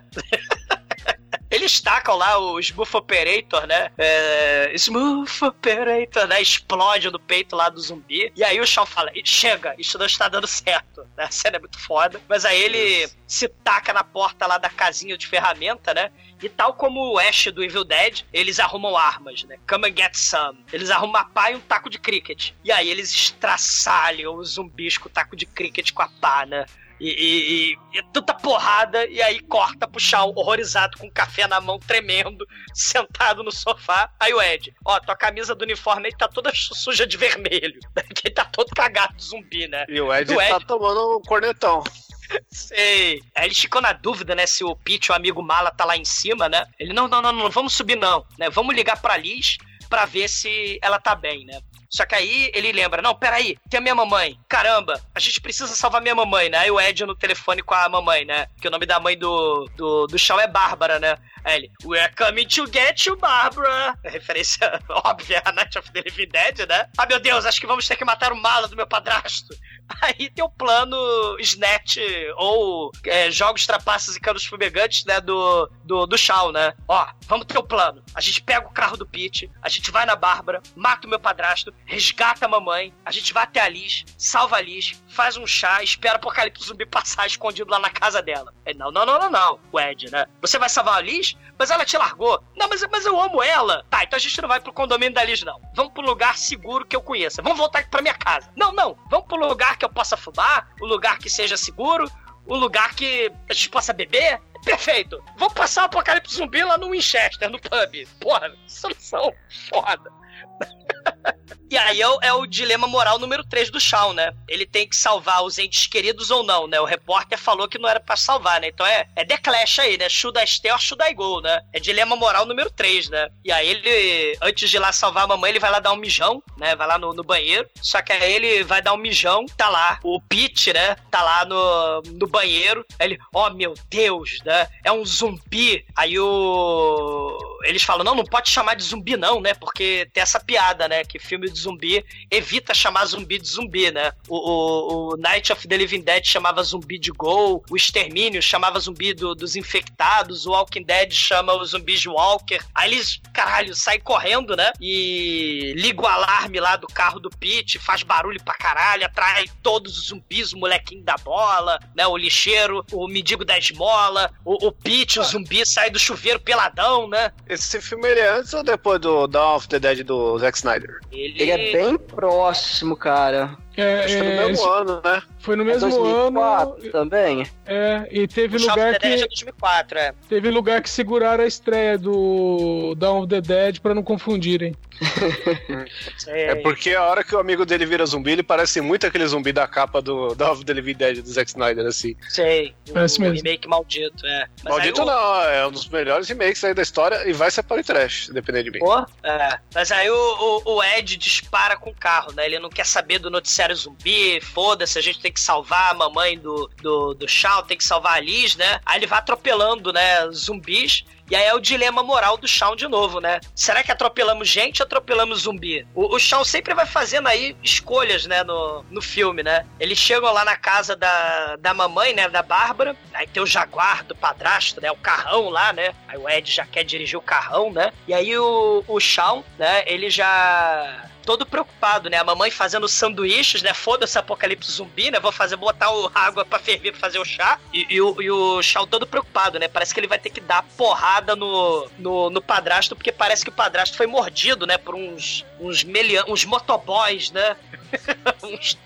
Eles tacam lá o Smooth Operator, né? É, Smooth Operator, né? Explode no peito lá do zumbi. E aí o Shaw fala: chega, isso não está dando certo. Né? A cena é muito foda. Mas aí ele se taca na porta lá da casinha de ferramenta, né? E tal como o Ash do Evil Dead, eles arrumam armas, né? Come and get some. Eles arrumam uma pá e um taco de cricket. E aí eles estraçalham os zumbis com o taco de cricket com a pá, né? E, e, e, tanta porrada, e aí corta pro horrorizado, com café na mão, tremendo, sentado no sofá. Aí o Ed, ó, tua camisa do uniforme aí tá toda suja de vermelho. Porque ele tá todo cagado de zumbi, né? E o Ed, O Ed- tá tomando um cornetão. Sei. Aí ele ficou na dúvida, né, se o Pete, o amigo mala, tá lá em cima, né? Ele, não, não, não, não vamos subir não, né? Vamos ligar pra Liz pra ver se ela tá bem, né? Só que aí ele lembra, não, peraí, tem a minha mamãe. Caramba, a gente precisa salvar minha mamãe, né? Aí o Ed no telefone com a mamãe, né? Que o nome da mãe do, do, do Shaw é Bárbara, né? Aí ele, We're coming to get you, Barbara. É referência óbvia a Night of the Living Dead, né? Ah, meu Deus, acho que vamos ter que matar o mala do meu padrasto. Aí tem o plano Snatch ou é, Jogos Trapaças e Canos Fumegantes, né? Do, do, do Shaw, né? Ó, vamos ter o plano. A gente pega o carro do Pete, a gente vai na Bárbara, mata o meu padrasto, resgata a mamãe, a gente vai até a Liz, salva a Liz, faz um chá, espera o apocalipse zumbi passar escondido lá na casa dela. Aí, não, não, não, não, não, o Ed, né? Você vai salvar a Liz, mas ela te largou. Não, mas, mas eu amo ela. Tá, então a gente não vai pro condomínio da Liz, não. Vamos pro lugar seguro que eu conheça. Vamos voltar pra minha casa. Não, não. Vamos pro lugar que eu possa fumar, o lugar que seja seguro, o lugar que a gente possa beber. Perfeito. Vamos passar o apocalipse zumbi lá no Winchester, no pub. Porra, solução foda. E aí é o, é o dilema moral número 3 do Shaw, né? Ele tem que salvar os entes queridos ou não, né? O repórter falou que não era pra salvar, né? Então é, é The Clash aí, né? Should I stay or should I go, né? É dilema moral número 3, né? E aí ele, antes de ir lá salvar a mamãe, ele vai lá dar um mijão, né? Vai lá no, no banheiro. Só que aí ele vai dar um mijão, tá lá o Pete, né? Tá lá no, no banheiro. Aí ele, oh meu Deus, né? É um zumbi. Aí o... Eles falam, não, não pode chamar de zumbi não, né? Porque tem essa piada, né? Que filme de zumbi evita chamar zumbi de zumbi, né? O, o, o Night of the Living Dead chamava zumbi de Gol, o Extermínio chamava zumbi do- dos infectados, o Walking Dead chama os zumbis de Walker. Aí eles, caralho, saem correndo, né? E liga o alarme lá do carro do Pete, faz barulho pra caralho, atrai todos os zumbis, o molequinho da bola, né? O lixeiro, o mendigo da esmola, o, o Pete, o zumbi sai do chuveiro peladão, né? Esse filme ele é antes ou depois do Dawn of the Dead do Zack Snyder? Ele é bem próximo, cara. É, Acho que no é, mesmo esse- ano, né? Foi no É mesmo 2004 ano. também. É, e teve O lugar the Dead é que 2004, é. teve lugar que seguraram a estreia do Dawn of the Dead pra não confundirem. É porque a hora que o amigo dele vira zumbi, ele parece muito aquele zumbi da capa do Dawn of the Living Dead do Zack Snyder, assim. Sei. Parece mesmo. remake maldito, é. Mas Maldito aí o- não, é um dos melhores remakes aí da história e vai ser para o trash, se depender de mim. Pô, é. Mas aí o, o, o Ed dispara com o carro, né? Ele não quer saber do noticiário zumbi, foda-se, a gente tem que salvar a mamãe do, do, do Shaw, tem que salvar a Liz, né? Aí ele vai atropelando, né, zumbis. E aí é o dilema moral do Shawn de novo, né? Será que atropelamos gente ou atropelamos zumbi? O, o sempre vai fazendo aí escolhas, né, no, no filme, né? Eles chegam lá na casa da, da mamãe, né, da Bárbara, aí tem o jaguar do padrasto, né, o carrão lá, né? Aí o Ed já quer dirigir o carrão, né? E aí o, o Shawn, né, ele já todo preocupado, né? A mamãe fazendo sanduíches, né? Foda-se apocalipse zumbi, né? Vou fazer, botar o, água pra ferver pra fazer o chá. E, e o, e o Shaw todo preocupado, né? Parece que ele vai ter que dar porrada no, no, no padrasto, porque parece que o padrasto foi mordido, né? Por uns, uns, melian, uns motoboys, né? uns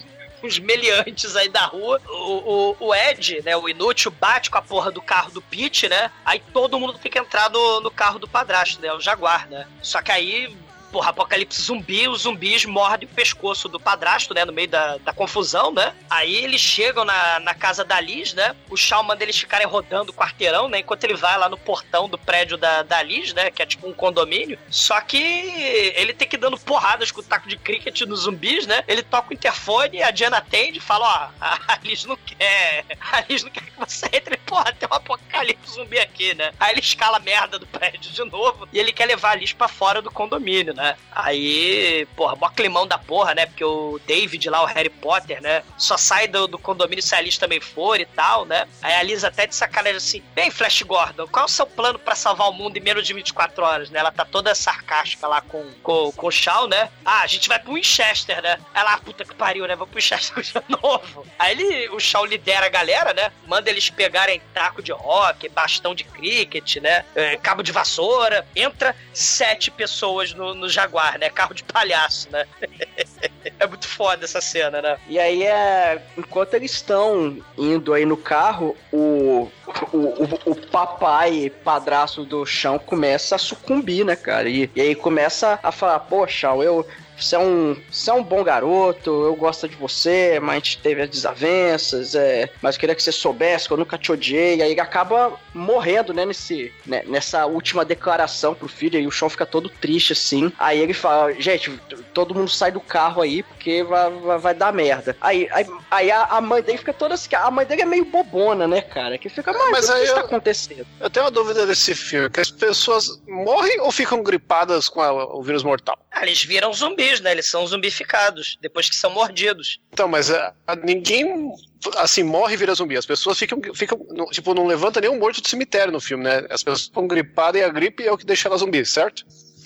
uns meliantes aí da rua. O, o, o Ed, né, o inútil, bate com a porra do carro do Pete, né? Aí todo mundo tem que entrar no, no carro do padrasto, né? O Jaguar, né? Só que aí porra, apocalipse zumbi, os zumbis mordem o pescoço do padrasto, né? No meio da, da confusão, né? Aí eles chegam na, na casa da Liz, né? O Shaw manda eles ficarem rodando o quarteirão, né? Enquanto ele vai lá no portão do prédio da, da Liz, né? Que é tipo um condomínio. Só que ele tem que ir dando porradas com o taco de cricket nos zumbis, né? Ele toca o interfone, a Diana atende e fala: Ó, a Liz não quer. A Liz não quer que você entre. Porra, tem um apocalipse zumbi aqui, né? Aí ele escala a merda do prédio de novo e ele quer levar a Liz pra fora do condomínio, né? Aí, porra, mó climão da porra, né? Porque o David lá, o Harry Potter, né? Só sai do, do condomínio se a Liz também for e tal, né? Aí a Liz até de sacanagem assim: Bem, Flash Gordon, qual é o seu plano pra salvar o mundo em menos de 24 horas, né? Ela tá toda sarcástica lá com, com, com o Shaw, né? Ah, a gente vai pro Winchester, né? Ela, ah, puta que pariu, né? Vamos pro Winchester de novo. Aí ele, o Shaw lidera a galera, né? Manda eles pegarem taco de rock, bastão de cricket, né? É, cabo de vassoura. Entra sete pessoas no, no Jaguar, né? Carro de palhaço, né? é muito foda essa cena, né? E aí é. Enquanto eles estão indo aí no carro, o. O, o, o papai padrasto do chão começa a sucumbir, né, cara? E, e aí começa a falar, poxa, eu, você é um, você é um bom garoto, eu gosto de você, mas a gente teve as desavenças, é, mas eu queria que você soubesse que eu nunca te odiei. E aí ele acaba morrendo, né, nesse, né, nessa última declaração pro filho, e o chão fica todo triste assim. Aí ele fala: gente, todo mundo sai do carro aí, porque vai, vai, vai dar merda. Aí, aí, aí a, a, mãe dele fica toda assim, a mãe dele é meio bobona, né, cara? Que fica, mas, mas o que está acontecendo? Eu tenho uma dúvida desse filme, que as pessoas morrem ou ficam gripadas com a, o vírus mortal? Ah, eles viram zumbis, né? Eles são zumbificados depois que são mordidos. Então, mas uh, ninguém assim, morre e vira zumbi. As pessoas ficam, ficam tipo, não levanta nenhum morto do cemitério no filme, né? As pessoas ficam gripadas e a gripe é o que deixa ela zumbi, certo?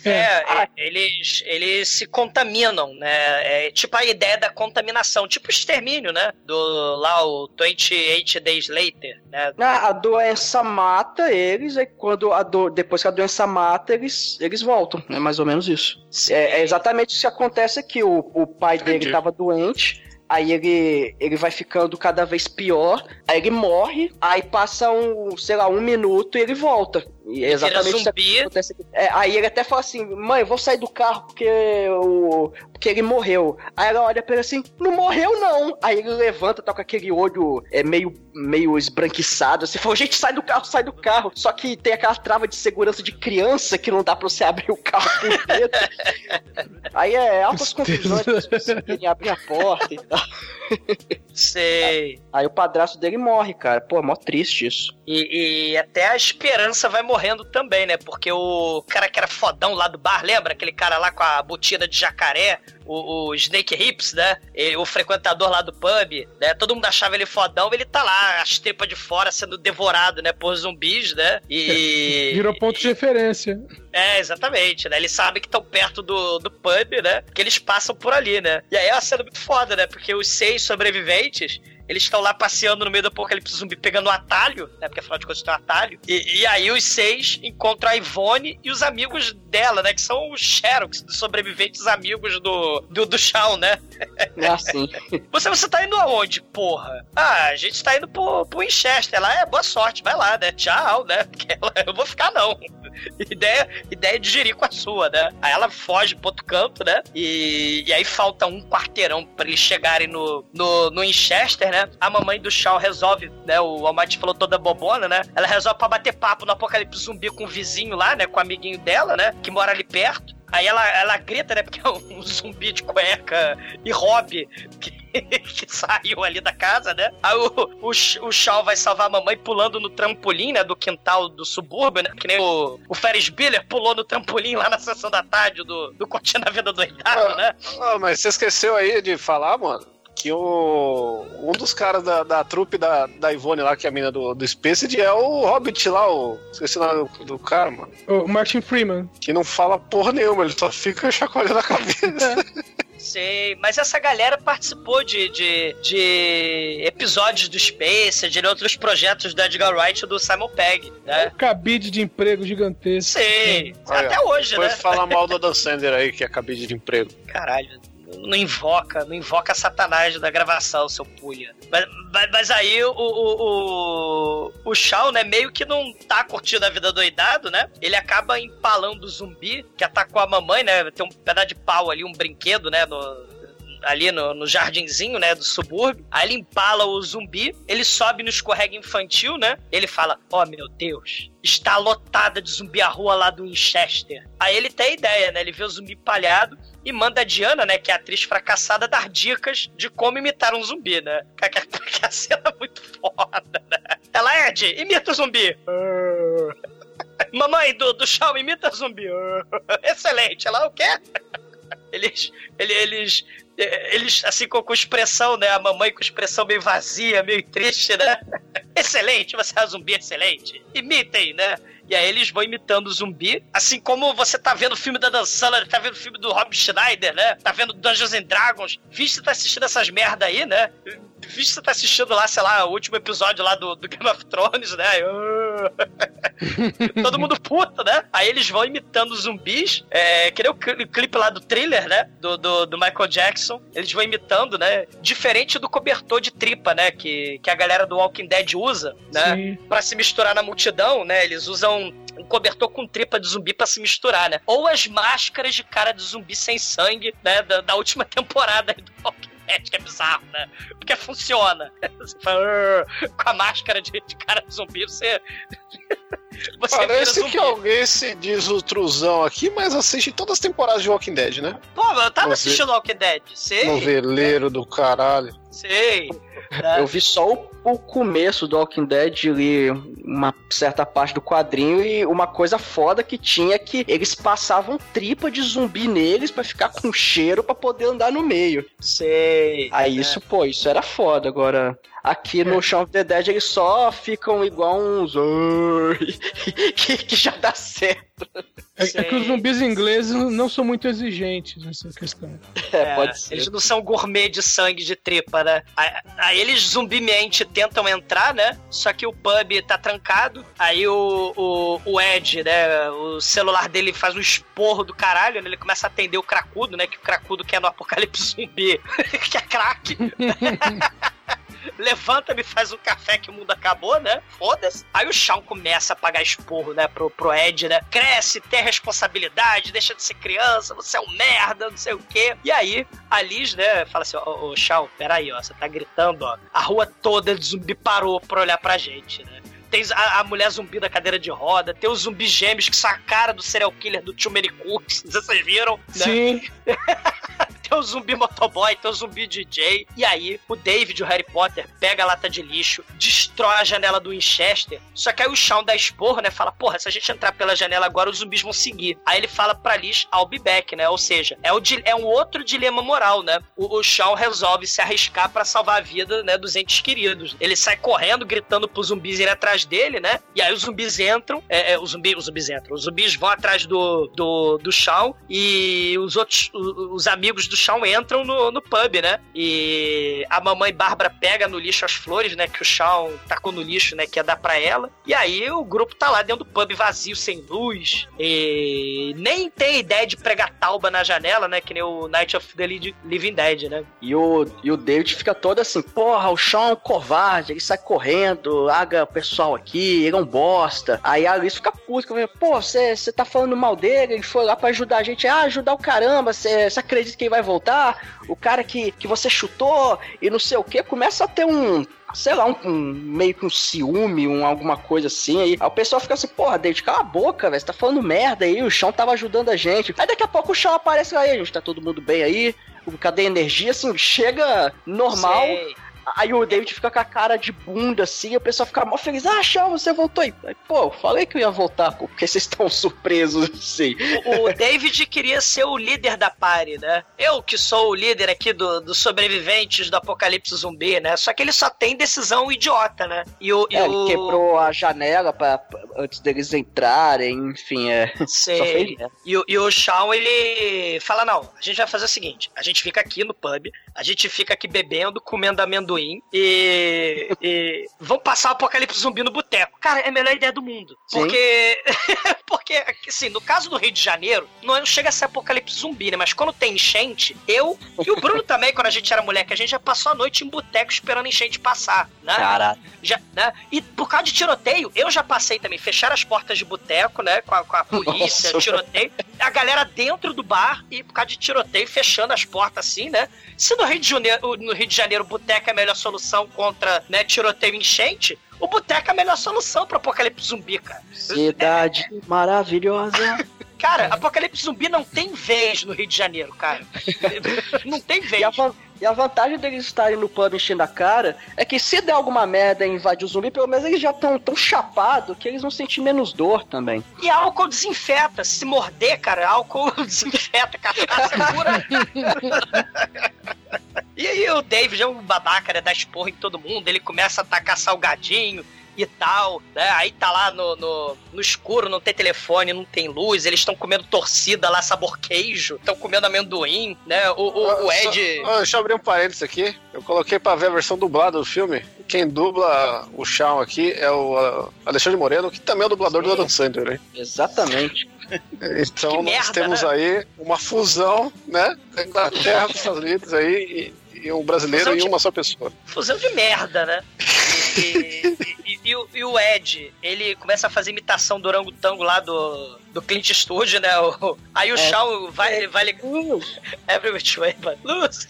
É, ah. eles, eles se contaminam, né? É tipo a ideia da contaminação, tipo extermínio, né? Do lá o 28 Days Later, né? A doença mata eles, e quando a do... depois que a doença mata, eles, eles voltam. É mais ou menos isso. É, é, exatamente isso que acontece aqui. O, o pai Entendi. dele estava doente aí ele, ele vai ficando cada vez pior, aí ele morre, aí passa um, sei lá, um minuto e ele volta. E é exatamente isso que acontece aqui. É, aí ele até fala assim: mãe, eu vou sair do carro porque, o, porque ele morreu. Aí ela olha pra ele assim: não morreu não. Aí ele levanta, tá com aquele olho é, meio, meio esbranquiçado. Assim, fala: gente, sai do carro, sai do carro. Só que tem aquela trava de segurança de criança que não dá pra você abrir o carro por dentro. aí é altas confusões, as pessoas querem abrir a porta e tal. Sei. Aí o padrasto dele morre, cara. Pô, é mó triste isso. E, e, até a esperança vai morrendo também, né? Porque o cara que era fodão lá do bar, lembra? Aquele cara lá com a botina de jacaré, o, o Snake Hips, né? E, o frequentador lá do pub, né? Todo mundo achava ele fodão, ele tá lá, as tripas de fora sendo devorado, né? Por zumbis, né? E. Virou ponto de referência. É, exatamente, né? Eles sabem que estão perto do, do pub, né? Que eles passam por ali, né? E aí é uma cena muito foda, né? Porque os seis sobreviventes eles estão lá passeando no meio do apocalipse zumbi pegando um atalho, né? Porque afinal de contas tem um atalho. E, e, aí os seis encontram a Ivone e os amigos dela, né? Que são os Xerox, dos sobreviventes amigos do, do, do Shawn, né? É assim. Você, você tá indo aonde, porra? Ah, a gente tá indo pro, pro Winchester lá. É, boa sorte, vai lá, né? Tchau, né? Porque ela, eu vou ficar não. ideia, ideia de gerir com a sua, né? Aí ela foge pro outro canto, né? E, e aí falta um quarteirão pra eles chegarem no, no, no Winchester, né? A mamãe do Shaw resolve, né? O Almighty falou toda bobona, né? Ela resolve pra bater papo no apocalipse zumbi com o vizinho lá, né? Com o amiguinho dela, né? Que mora ali perto. Aí ela, ela grita, né? Porque é um zumbi de cueca e hobby que, que saiu ali da casa, né? Aí o, o, o Shaw vai salvar a mamãe pulando no trampolim, né? Do quintal do subúrbio, né? Que nem o, o Ferris Bueller pulou no trampolim lá na sessão da tarde do, do Curtindo a Vida Doidado, ah, né? Ah, mas você esqueceu aí de falar, mano? que o, um dos caras da, da trupe da, da Ivone lá, que é a mina do, do Spaced, é o Hobbit lá, o. Esqueci o nome do, do cara, mano. O Martin Freeman. Que não fala porra nenhuma, ele só fica chacoalhando a cabeça. Sei, mas essa galera participou de, de, de episódios do Space, de outros projetos do Edgar Wright e do Simon Pegg, né? Um cabide de emprego gigantesco. Sei, até hoje, Foi né? falar mal do Dan Sander aí, que é cabide de emprego. Caralho, não invoca, não invoca Satanás da gravação, seu pulha. Mas, mas, mas, aí o, o, o, o Shaw, né, meio que não tá curtindo a vida doidado, né? Ele acaba empalando o zumbi que atacou a mamãe, né? Tem um pedaço de pau ali, um brinquedo, né? No, ali no, no jardinzinho, né, do subúrbio. Aí ele empala o zumbi, ele sobe no escorrega infantil, né? Ele fala: Ó, oh, meu Deus, está lotada de zumbi a rua lá do Winchester. Aí ele tem a ideia, né? Ele vê o zumbi palhado e manda a Diana, né, que é a atriz fracassada, dar dicas de como imitar um zumbi, né? Porque a cena é muito foda, né? Ela, Ed, imita o zumbi. Mamãe do, do Shaw, imita zumbi. Excelente. Ela, o quê? Eles, eles, eles, assim, com, com expressão, né? A mamãe com expressão meio vazia, meio triste, né? Excelente, você é um zumbi excelente. Imitem, né? E aí eles vão imitando o zumbi, assim como você tá vendo o filme da Dan Sandler, tá vendo o filme do Rob Schneider, né? Tá vendo Dungeons and Dragons. Você tá assistindo essas merda aí, né? Visto você tá assistindo lá, sei lá, o último episódio lá do, do Game of Thrones, né? Todo mundo puto, né? Aí eles vão imitando zumbis, é, que nem o cli- clipe lá do thriller, né? Do, do, do Michael Jackson. Eles vão imitando, né? Diferente do cobertor de tripa, né? Que, que a galera do Walking Dead usa, né? Sim. Pra se misturar na multidão, né? Eles usam um cobertor com tripa de zumbi pra se misturar, né? Ou as máscaras de cara de zumbi sem sangue, né? Da, da última temporada aí do Walking Dead, que é bizarro, né? Porque funciona. Você fala, "Arr", com a máscara de, de cara de zumbi, você. você Parece que alguém se diz o truzão aqui, mas assiste todas as temporadas de Walking Dead, né? Pô, eu tava assistindo Walking Dead, sei. Noveleiro do caralho. Sei. Eu vi só o, o começo do Walking Dead, li uma certa parte do quadrinho e uma coisa foda que tinha é que eles passavam tripa de zumbi neles pra ficar com cheiro pra poder andar no meio. Sei. Aí isso, pô, isso era foda. Agora, aqui no Shaun of the Dead eles só ficam igual uns. que, que já dá certo. É, é que os zumbis ingleses não são muito exigentes nessa questão. É, pode ser. Eles não são gourmet de sangue de tripa, né? Aí, eles zumbimente tentam entrar, né? Só que o pub tá trancado. Aí o, o, o Ed, né? O celular dele faz um esporro do caralho, né? Ele começa a atender o cracudo, né? Que o cracudo quer no apocalipse zumbi, que é crack. Levanta, me faz um café que o mundo acabou, né? Foda-se. Aí o Shawn começa a pagar esporro, né? Pro, pro Ed, né? Cresce, tem responsabilidade, deixa de ser criança, você é um merda, não sei o quê. E aí, a Liz, né, fala assim: Ô, ô Shawn, peraí, ó, você tá gritando, ó. A rua toda de zumbi parou pra olhar pra gente, né? Tem a, a mulher zumbi da cadeira de roda, tem os zumbis gêmeos que são a cara do serial killer do Too Many Cooks, vocês viram. né? Sim. tem o zumbi motoboy, tem o zumbi DJ. E aí, o David, o Harry Potter, pega a lata de lixo, destrói a janela do Winchester. Só que aí o Shawn dá esporro, né? Fala, porra, se a gente entrar pela janela agora, os zumbis vão seguir. Aí ele fala pra Liz, I'll be back, né? Ou seja, é, o, é um outro dilema moral, né? O, o Shawn resolve se arriscar pra salvar a vida, né, dos entes queridos. Ele sai correndo, gritando pros zumbis irem atrás dele, né? E aí os zumbis entram, é, é, os, zumbi, os zumbis entram, os zumbis vão atrás do, do, do Shawn e os outros, o- os amigos do Shawn entram no, no pub, né? E a mamãe Bárbara pega no lixo as flores, né? Que o Shawn tacou no lixo, né? Que ia dar pra ela. E aí o grupo tá lá dentro do pub vazio, sem luz. E nem tem ideia de pregar tauba na janela, né? Que nem o Night of the Li- Living Dead, né? E o, e o David fica todo assim, porra, o Sean é um covarde, ele sai correndo, larga o pessoal aqui, ele é um bosta. Aí a Alice fica puta, pô, você tá falando mal dele, ele foi lá pra ajudar a gente. Ah, ajudar o caramba, você acredita que ele vai voltar? O cara que, que você chutou e não sei o que, começa a ter um... Sei lá, um, um- meio que um ciúme, um, alguma coisa assim. Aí, aí o pessoal fica assim, porra, David, cala a boca, velho. Você tá falando merda aí, o chão tava ajudando a gente. Aí daqui a pouco o chão aparece aí, gente, tá todo mundo bem aí? Cadê a energia? Assim, chega normal. Sei. Aí o David fica com a cara de bunda assim, e o pessoal fica mó feliz. Ah, Shawn, você voltou aí. Pô, falei que eu ia voltar, pô, porque vocês estão surpresos assim. O, o David queria ser o líder da party, né? Eu que sou o líder aqui do- dos sobreviventes do apocalipse zumbi, né? Só que ele só tem decisão idiota, né? E o. e É, o- ele quebrou a janela pra, pra- antes deles entrarem, enfim, é. Sei. Só fez. E, o- e o Shawn, ele fala: não, a gente vai fazer o seguinte: a gente fica aqui no pub, a gente fica aqui bebendo, comendo amendoim e. e vamos passar o apocalipse zumbi no boteco. Cara, é a melhor ideia do mundo. Sim. Porque. porque, assim, no caso do Rio de Janeiro, não chega a ser apocalipse zumbi, né? Mas quando tem enchente, eu e o Bruno também, quando a gente era moleque, a gente já passou a noite em boteco esperando a enchente passar, né? Caralho. Já, né? E por causa de tiroteio, eu já passei também. Fecharam as portas de boteco, né? Com a, com a polícia, Nossa. tiroteio. A galera dentro do bar e por causa de tiroteio, fechando as portas assim, né? Se no Rio de Janeiro, no Rio de Janeiro, boteco é a melhor solução contra né, tiroteio e enchente, o boteco é a melhor solução pro apocalipse zumbi, cara. Cidade maravilhosa. Cara, apocalipse zumbi não tem vez no Rio de Janeiro, cara. Não tem vez. E a, e a vantagem deles estarem no pub enchendo a cara é que se der alguma merda e invadir o zumbi, pelo menos eles já estão tão chapados que eles vão sentir menos dor também. E álcool desinfeta. Se morder, cara, álcool desinfeta. Cachaça pura. E aí o David é um babaca, né? Dá esporro em todo mundo. Ele começa a atacar salgadinho. E tal, né? Aí tá lá no, no, no escuro, não tem telefone, não tem luz, eles estão comendo torcida lá, sabor queijo, estão comendo amendoim, né? O, o, o Ed. Só, deixa eu abrir um parênteses aqui. Eu coloquei pra ver a versão dublada do filme. Quem dubla o Shawn aqui é o uh, Alexandre Moreno, que também é o dublador do Adam Sandler, hein? Exatamente. Então Que nós merda, temos né? aí uma fusão, né? Da Inglaterra dos Estados Unidos aí e, e um brasileiro Fusão em de- uma só pessoa. Fusão de merda, né? E, e- o, e o Ed, ele começa a fazer imitação do orangotango lá do, do Clint Eastwood, né? O- aí o É. Shaw vai, vai ligar. Every which way, but lose.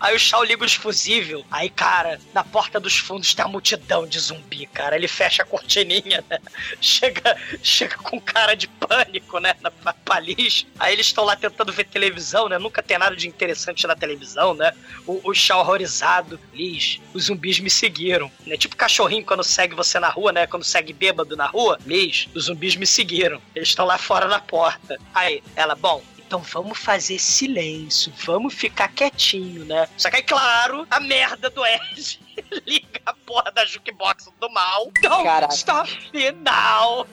Aí o Shaw liga os fusível. Aí, cara, na porta dos fundos tem uma multidão de zumbi, cara. Ele fecha a cortininha, né? Chega, chega com cara de pânico, né? Na pa- palis. Aí eles estão lá tentando ver televisão, né? Nunca tem nada de interessante na televisão, né? O, o Shaw horrorizado. Liz, os zumbis me seguiram. Né? Tipo cachorrinho quando segue você na rua, né? Quando segue bêbado na rua. Liz, os zumbis me seguiram. Eles estão lá fora na porta. Aí, ela, bom, então vamos fazer silêncio, vamos ficar quietinho, né? Só que aí, claro, a merda do Ed liga a porra da jukebox do mal. Stop me now!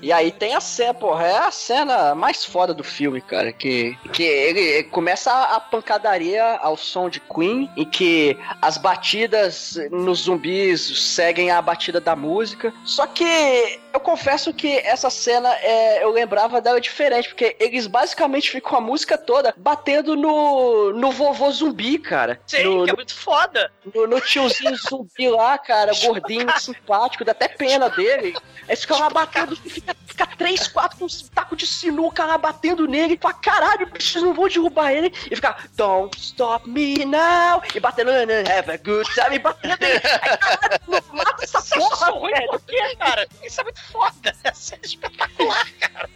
E aí tem a cena, porra, é a cena mais foda do filme, cara, que, que ele, ele começa a, a pancadaria ao som de Queen, em que as batidas nos zumbis seguem a batida da música, só que eu confesso que essa cena é, eu lembrava dela diferente, porque eles basicamente ficam a música toda batendo no, no vovô zumbi, cara. Sim, no, que é muito foda. no, no tiozinho zumbi lá, cara, gordinho, simpático, dá até pena dele. Aí ficam lá batendo, fica, fica três, quatro com um taco de sinuca lá batendo nele. Fala, caralho, bicho, não vou derrubar ele. E fica, don't stop me now. E batendo, have a good time, e batendo. Aí, caralho, mata essa porra, ruim velho. por quê, cara? Isso é muito foda. Essa é espetacular, cara.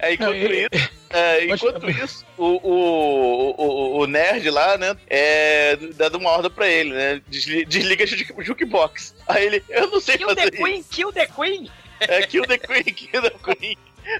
É, enquanto Não, ele- isso, é, enquanto isso o, o, o, o nerd lá, né, é dando uma ordem pra ele, né? Desli- Desliga a juke- jukebox. Aí ele, eu não sei Kill the fazer isso. Queen, kill the Queen. É Kill the Queen, Kill the Queen.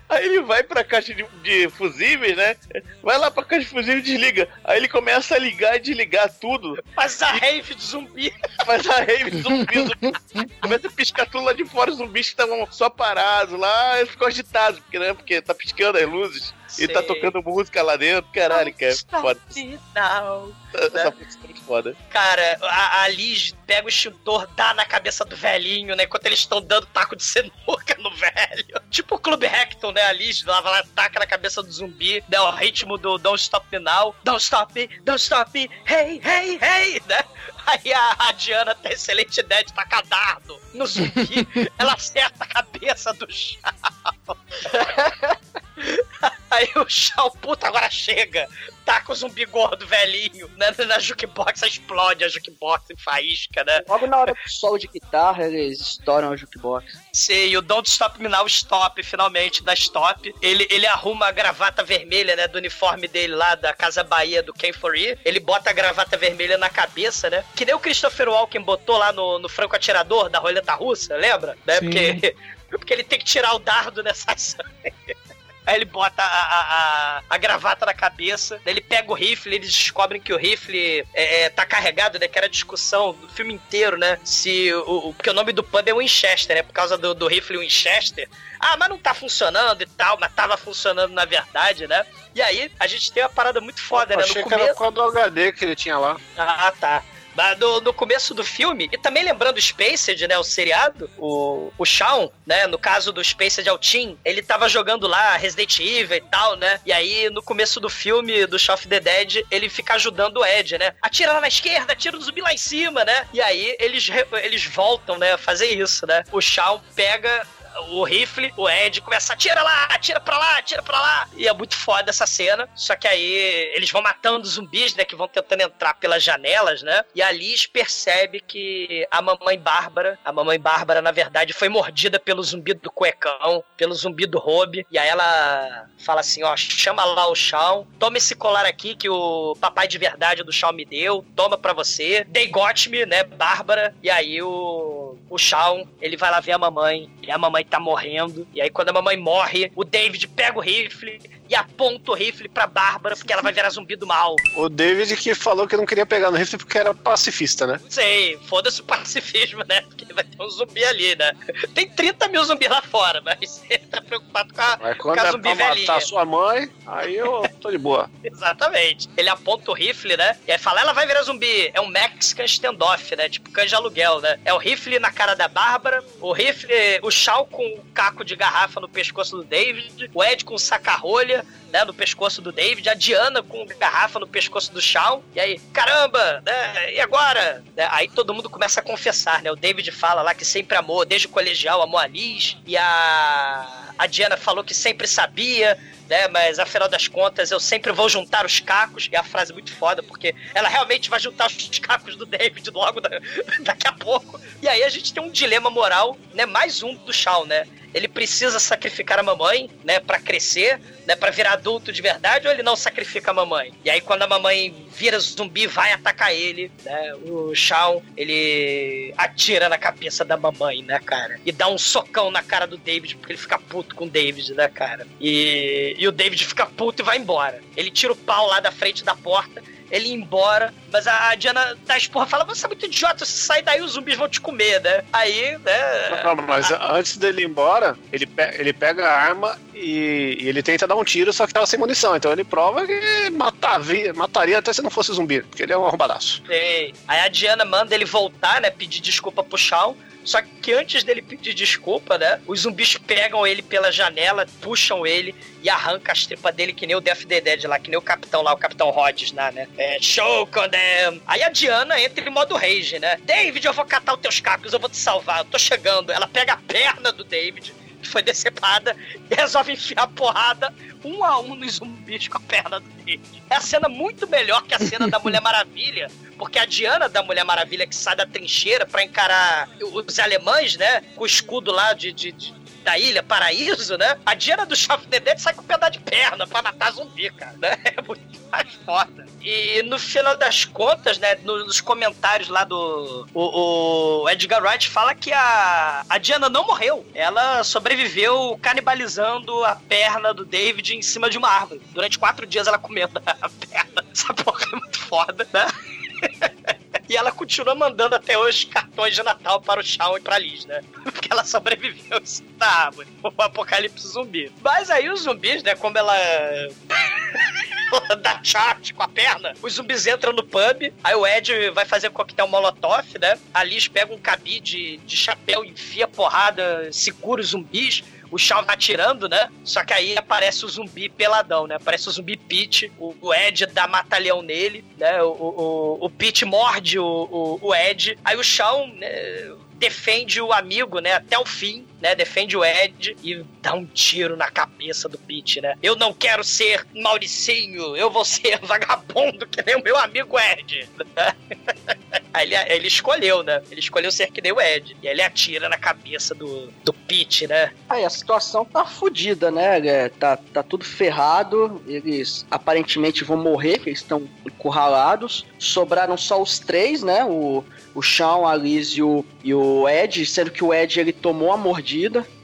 Aí ele vai pra caixa de, de fusíveis, né? Vai lá pra caixa de fusíveis e desliga. Aí ele começa a ligar e desligar tudo. Faz a rave de zumbi. Faz a rave de zumbi, zumbi. Começa a piscar tudo lá de fora, os zumbis que estavam só parados lá, eles ficam agitados, porque, né? Porque tá piscando as luzes e tá tocando música lá dentro. Caralho, cara. Foda. Me now. Essa música é muito foda. Cara, a, a Liz pega o extintor, dá na cabeça do velhinho, né? Enquanto eles estão dando taco de sinuca no velho. Tipo o Clube Hector, né? A Liz lá vai lá, taca na cabeça do zumbi, né? O ritmo do Don't Stop Now. Don't Stop Don't Stop hey, hey, hey, né? Aí a, a Diana tem a excelente ideia de tacar dardo no zumbi. Ela acerta a cabeça do chão. Aí o Shao, puta, agora chega. Taca o zumbi gordo velhinho né, na jukebox, explode a jukebox em faísca, né? Logo na hora do solo de guitarra, eles estouram a jukebox. Sim, e o Don't Stop Me Now Stop, finalmente, da Stop. Ele, ele arruma a gravata vermelha, né, do uniforme dele lá da Casa Bahia do Ken Foree. Ele bota a gravata vermelha na cabeça, né? Que nem o Christopher Walken botou lá no, no Franco Atirador da roleta russa, lembra? Né? Sim. Porque, porque ele tem que tirar o dardo nessa ação. Aí ele bota a, a, a, a gravata na cabeça, daí ele pega o rifle, eles descobrem que o rifle é, é, tá carregado, né? Que era a discussão do filme inteiro, né? Se o, o- porque o nome do pub é Winchester, né? Por causa do, do rifle Winchester. Ah, mas não tá funcionando e tal, mas tava funcionando na verdade, né? E aí a gente tem uma parada muito foda, né? Achei No que era começo. por causa do HD que ele tinha lá. Ah, tá. Mas No, no começo do filme, e também lembrando o Spaced, né, o seriado, o, o Shawn, né, no caso do Spaced Altin, ele tava jogando lá Resident Evil e tal, né, e aí no começo do filme do Shaun of the Dead, ele fica ajudando o Ed, né, atira lá na esquerda, atira no zumbi lá em cima, né, e aí eles, eles voltam, né, a fazer isso, né, o Shawn pega o rifle, o Ed começa a atira lá, atira pra lá, atira pra lá. E é muito foda essa cena. Só que aí eles vão matando zumbis, né? Que vão tentando entrar pelas janelas, né? E a Liz percebe que a mamãe Bárbara, a mamãe Bárbara, na verdade, foi mordida pelo zumbi do cuecão, pelo zumbi do Robe. E aí ela fala assim: ó, chama lá o Shawn, toma esse colar aqui que o papai de verdade do Shawn me deu, toma pra você. They got me, né, Bárbara. E aí o o, o Shawn, ele vai lá ver a mamãe, e a mamãe tá morrendo. E aí, quando a mamãe morre, o David pega o rifle e aponta o rifle pra Bárbara, porque ela vai virar zumbi do mal. O David que falou que não queria pegar no rifle porque era pacifista, né? Sei, foda-se o pacifismo, né? Porque vai ter um zumbi ali, né? Tem 30 mil zumbis lá fora, mas ele tá preocupado com a, Mas com quando a é zumbi pra velhinha. matar sua mãe, aí eu tô de boa. Exatamente. Ele aponta o rifle, né? E aí fala, ela vai virar zumbi. É um Mexican standoff, né? Tipo de aluguel, né? É o rifle na cara da Bárbara, o rifle, o Shaw com o caco de garrafa no pescoço do David, o Ed com saca-rolha, né? No pescoço do David, a Diana com garrafa no pescoço do Shaw. E aí, caramba, né? E agora? Né? Aí todo mundo começa a confessar, né? O David fala lá que sempre amou, desde o colegial, amou a Liz. E a... A Diana falou que sempre sabia, né? Mas afinal das contas, eu sempre vou juntar os cacos. É a frase muito foda, porque ela realmente vai juntar os cacos do David logo da- daqui a pouco. E aí a gente tem um dilema moral, né? Mais um do Shaw, né? Ele precisa sacrificar a mamãe, né, Pra crescer, né, Pra virar adulto de verdade, ou ele não sacrifica a mamãe? E aí quando a mamãe vira zumbi, vai atacar ele, né? O Shawn, ele atira na cabeça da mamãe, né, cara? E dá um socão na cara do David, porque ele fica puto com o David, né, cara? E, e o David fica puto e vai embora. Ele tira o pau lá da frente da porta, ele ia embora, mas a Diana dá esporra fala: Você é muito idiota, se sair daí os zumbis vão te comer, né? Aí, né? Não, mas antes dele ir embora, ele, pe- ele pega a arma e, e ele tenta dar um tiro, só que tava sem munição. Então ele prova que matava- mataria até se não fosse zumbi, porque ele é um arrombadaço. Aí a Diana manda ele voltar, né? Pedir desculpa pro Shawn. Só que antes dele pedir desculpa, né? Os zumbis pegam ele pela janela, puxam ele e arrancam as tripas dele, que nem o Death the Dead lá, que nem o capitão lá, o capitão Rhodes lá, né? É, show on them. Aí a Diana entra em modo rage, né? David, eu vou catar os teus cacos, eu vou te salvar, eu tô chegando. Ela pega a perna do David, que foi decepada, e resolve enfiar a porrada um a um nos zumbis com a perna do David. É a cena muito melhor que a cena da Mulher Maravilha, porque a Diana da Mulher Maravilha que sai da trincheira pra encarar os alemães, né? Com o escudo lá de, de- de- da ilha Paraíso, né? A Diana do Dead sai com um pedaço de perna pra matar zumbi, cara, né? É muito mais foda. E no final das contas, né? no- Nos comentários lá do. O, o Edgar Wright fala que a, a Diana não morreu. Ela sobreviveu canibalizando a perna do David em cima de uma árvore. Durante quatro dias ela comendo a perna. Essa porra é muito foda, né? E ela continua mandando até hoje cartões de Natal para o Shawn e para a Liz, né? Porque ela sobreviveu da árvore. O apocalipse zumbi. Mas aí os zumbis, né? Como ela. dá chat com a perna, os zumbis entram no pub. Aí o Ed vai fazer coquetel molotov, né? A Liz pega um cabide de chapéu, enfia porrada, segura os zumbis. O Shawn vai atirando, né? Só que aí aparece o zumbi peladão, né? Aparece o zumbi Pete. O, o Ed dá mata-leão nele, né? O, o, o, Pete morde o, o, o Ed. Aí o Shawn né, defende o amigo, né? Até o fim, né? Defende o Ed e dá um tiro na cabeça do Pete, né? Eu não quero ser Mauricinho, eu vou ser vagabundo que nem o meu amigo Ed. Aí ele, ele escolheu, né? Ele escolheu ser que nem o Ed. E ele atira na cabeça do, do Pete, né? Aí a situação tá fodida, né? É, tá, tá tudo ferrado. Eles aparentemente vão morrer, eles estão encurralados. Sobraram só os três, né? O, o Shawn, a Liz e o, e o Ed, sendo que o Ed ele tomou a mordida.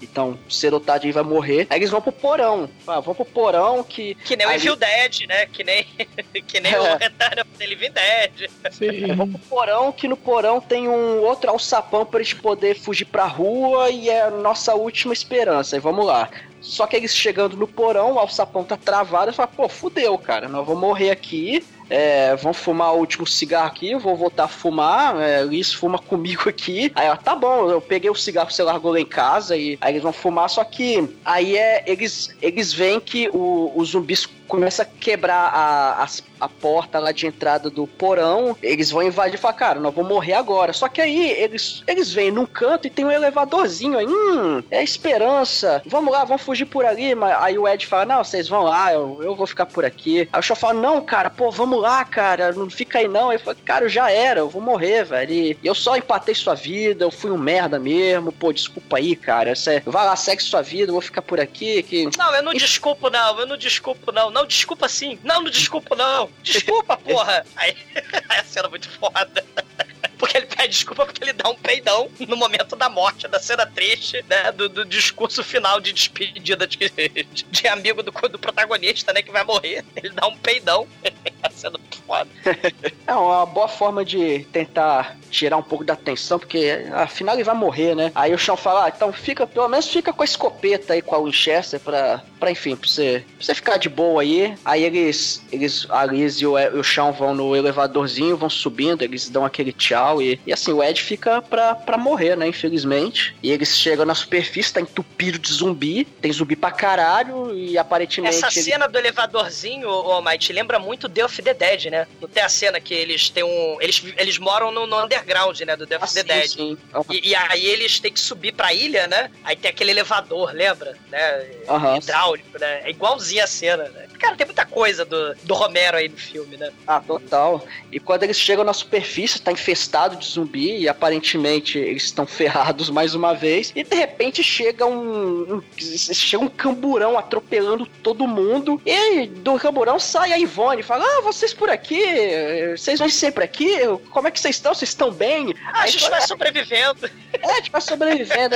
Então, cedo ou tarde ele vai morrer. Aí eles vão pro porão. Ah, vão pro porão que. Que nem o Evil Dead, né? Que nem, que nem o É. Return of the Living Dead. Aí vão pro porão, que no porão tem um outro alçapão pra eles poder fugir pra rua e é a nossa última esperança. E vamos lá. Só que eles chegando no porão, o alçapão tá travado e fala, pô, fudeu, cara, nós vamos morrer aqui. É, fumar o último cigarro aqui, vou voltar a fumar, é, Liz fuma comigo aqui. Aí, ó, tá bom, eu peguei o cigarro que você largou lá em casa e aí eles vão fumar, só que aí é, eles, eles veem que o, os zumbis começam a quebrar a, as- a porta lá de entrada do porão, eles vão invadir e falar, cara, nós vamos morrer agora. Só que aí eles, eles vêm num canto e tem um elevadorzinho aí, hum, é esperança, vamos lá, vamos fugir por ali. Mas aí o Ed fala, não, vocês vão lá, eu, eu vou ficar por aqui. Aí o Shaw fala, não, cara, pô, vamos lá, cara, não fica aí não. Aí fala, cara, eu já era, eu vou morrer, velho. E eu só empatei sua vida, eu fui um merda mesmo, pô, desculpa aí, cara. Cê, vai lá, segue sua vida, eu vou ficar por aqui, que... Não, eu não desculpo, não. Eu não desculpo, não. Não, desculpa sim. Não, não desculpo, não. Desculpa, porra. Aí, aí a cena é muito foda. Porque ele pede desculpa porque ele dá um peidão no momento da morte, da cena triste, né? Do, do discurso final de despedida de, de, de amigo do, do protagonista, né? Que vai morrer. Ele dá um peidão. cena muito foda. É uma boa forma de tentar tirar um pouco da atenção, porque afinal ele vai morrer, né? Aí o Sean fala, ah, então fica, pelo menos fica com a escopeta aí, com a Winchester, pra, pra enfim, pra você, pra você ficar de boa aí. Aí eles, eles a Liz e o, o Sean vão no elevadorzinho, vão subindo, eles dão aquele tchau e, e assim, o Ed fica pra, pra morrer, né, infelizmente. E eles chegam na superfície, tá entupido de zumbi, tem zumbi pra caralho e aparentemente... Essa ele- cena do elevadorzinho, ô Mike, lembra muito The of the Dead, né? Não tem a cena que eles têm um. Eles, eles moram no, no underground, né? Do The of Ah, the sim, Dead. sim. E, e aí eles têm que subir pra ilha, né? Aí tem aquele elevador, lembra? Né? Aham. Hidráulico, né? É igualzinho a cena, né? Cara, tem muita coisa do, do Romero aí no filme, né? Ah, total. E quando eles chegam na superfície, tá infestado de zumbi e aparentemente eles estão ferrados mais uma vez. E de repente chega um, um- chega um camburão atropelando todo mundo. E do camburão sai a Ivone e fala: Ah, vocês por aqui, vocês vão sempre aqui? Como é que vocês estão? Vocês estão bem? Ah, a gente vai sobrevivendo. É, a gente vai sobrevivendo.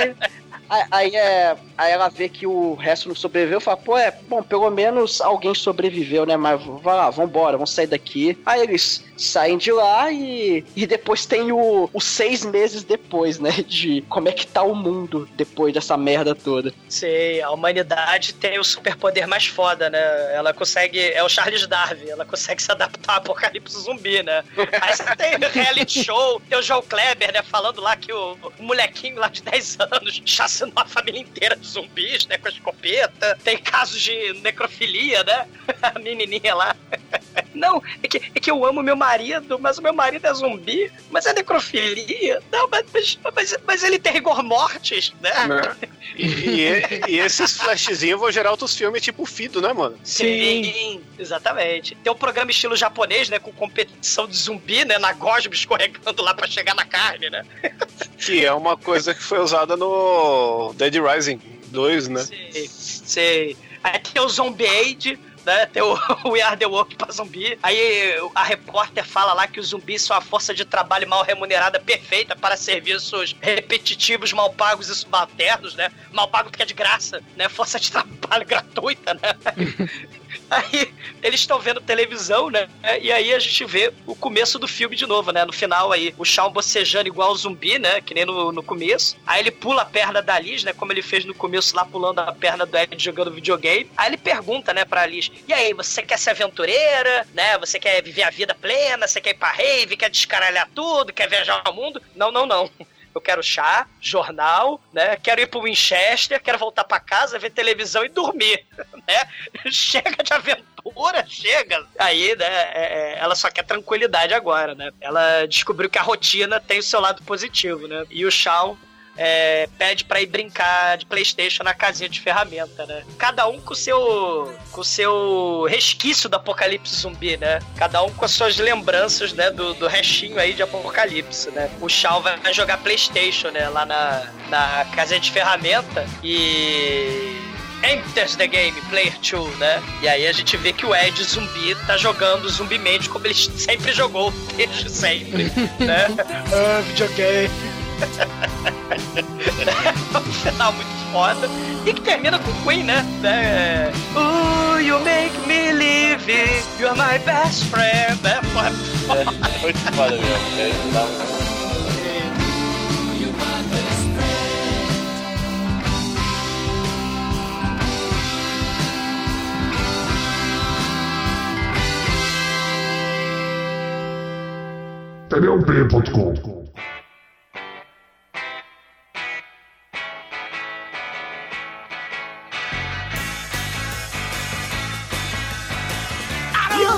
Aí, aí, é, aí ela vê que o resto não sobreviveu fala, pô, é, bom, pelo menos alguém sobreviveu, né? Mas vai lá, vambora, vamos sair daqui. Aí eles saem de lá e, e depois tem o, os seis meses depois, né? De como é que tá o mundo depois dessa merda toda. Sei, a humanidade tem o superpoder mais foda, né? Ela consegue. É o Charles Darwin, ela consegue se adaptar ao apocalipse zumbi, né? Aí você tem o reality show, tem o João Kleber, né? Falando lá que o, o molequinho lá de 10 anos chacinou a família inteira de zumbis, né? Com a escopeta. Tem casos de necrofilia, né? A menininha lá. Não, é que, é que eu amo meu marido, mas o meu marido é zumbi, mas é necrofilia. Não, mas, mas, mas, mas ele tem rigor mortis, né? E, e- e esses flashzinhos vão gerar outros filmes tipo Fido, né, mano? Sim, exatamente. Tem um programa estilo japonês, né? Com competição de zumbi, né? Na gosma escorregando lá pra chegar na carne, né? Que é uma coisa que foi usada no Dead Rising 2, né? Sei, sei. Aí tem o Zombie né? Tem o We Are The Work pra zumbi. Aí a repórter fala lá que os zumbis são a força de trabalho mal remunerada perfeita para serviços repetitivos, mal pagos e subalternos, né? Mal pago porque é de graça, né? Força de trabalho gratuita, né? Aí eles estão vendo televisão, né? E aí a gente vê o começo do filme de novo, né? No final aí, o Shawn bocejando igual zumbi, né? Que nem no, no começo. Aí ele pula a perna da Liz, né? Como ele fez no começo lá, pulando a perna do Ed jogando videogame. Aí ele pergunta, né, pra Liz: E aí, você quer ser aventureira, né? Você quer viver a vida plena? Você quer ir pra rave? Quer descaralhar tudo? Quer viajar ao mundo? Não, não, não. Eu quero chá, jornal, né? Quero ir pro Winchester, quero voltar pra casa, ver televisão e dormir, né? Chega de aventura, chega. Aí, né, é- é, ela só quer tranquilidade agora, né? Ela descobriu que a rotina tem o seu lado positivo, né? E o Shawn é, pede pra ir brincar de Playstation na casinha de ferramenta, né? Cada um com o seu com o seu resquício do apocalipse zumbi, né? Cada um com as suas lembranças, né? Do, do restinho aí de apocalipse, né? O Shao vai jogar Playstation, né? Lá na, na casinha de ferramenta e... Enters the game, player 2, né? E aí a gente vê que o Ed zumbi tá jogando Zumbi Mente como ele sempre jogou, desde sempre, né? ah, videogame. Um final muito foda. E que termina com Queen, né? né? Ooh, you make me live, you're my best friend. Né? Porra, É muito foda mesmo. É, dá um-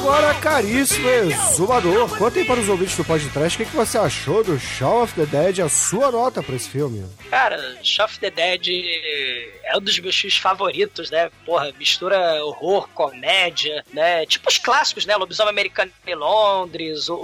agora, caríssimo exumador, conta aí para os ouvintes do podcast o que, que você achou do Shaun of the Dead, a sua nota para esse filme. Cara, Shaun of the Dead é um dos meus filmes favoritos, né? Porra, mistura horror, comédia, né? Tipo os clássicos, né? Lobisomem Americano em Londres, o-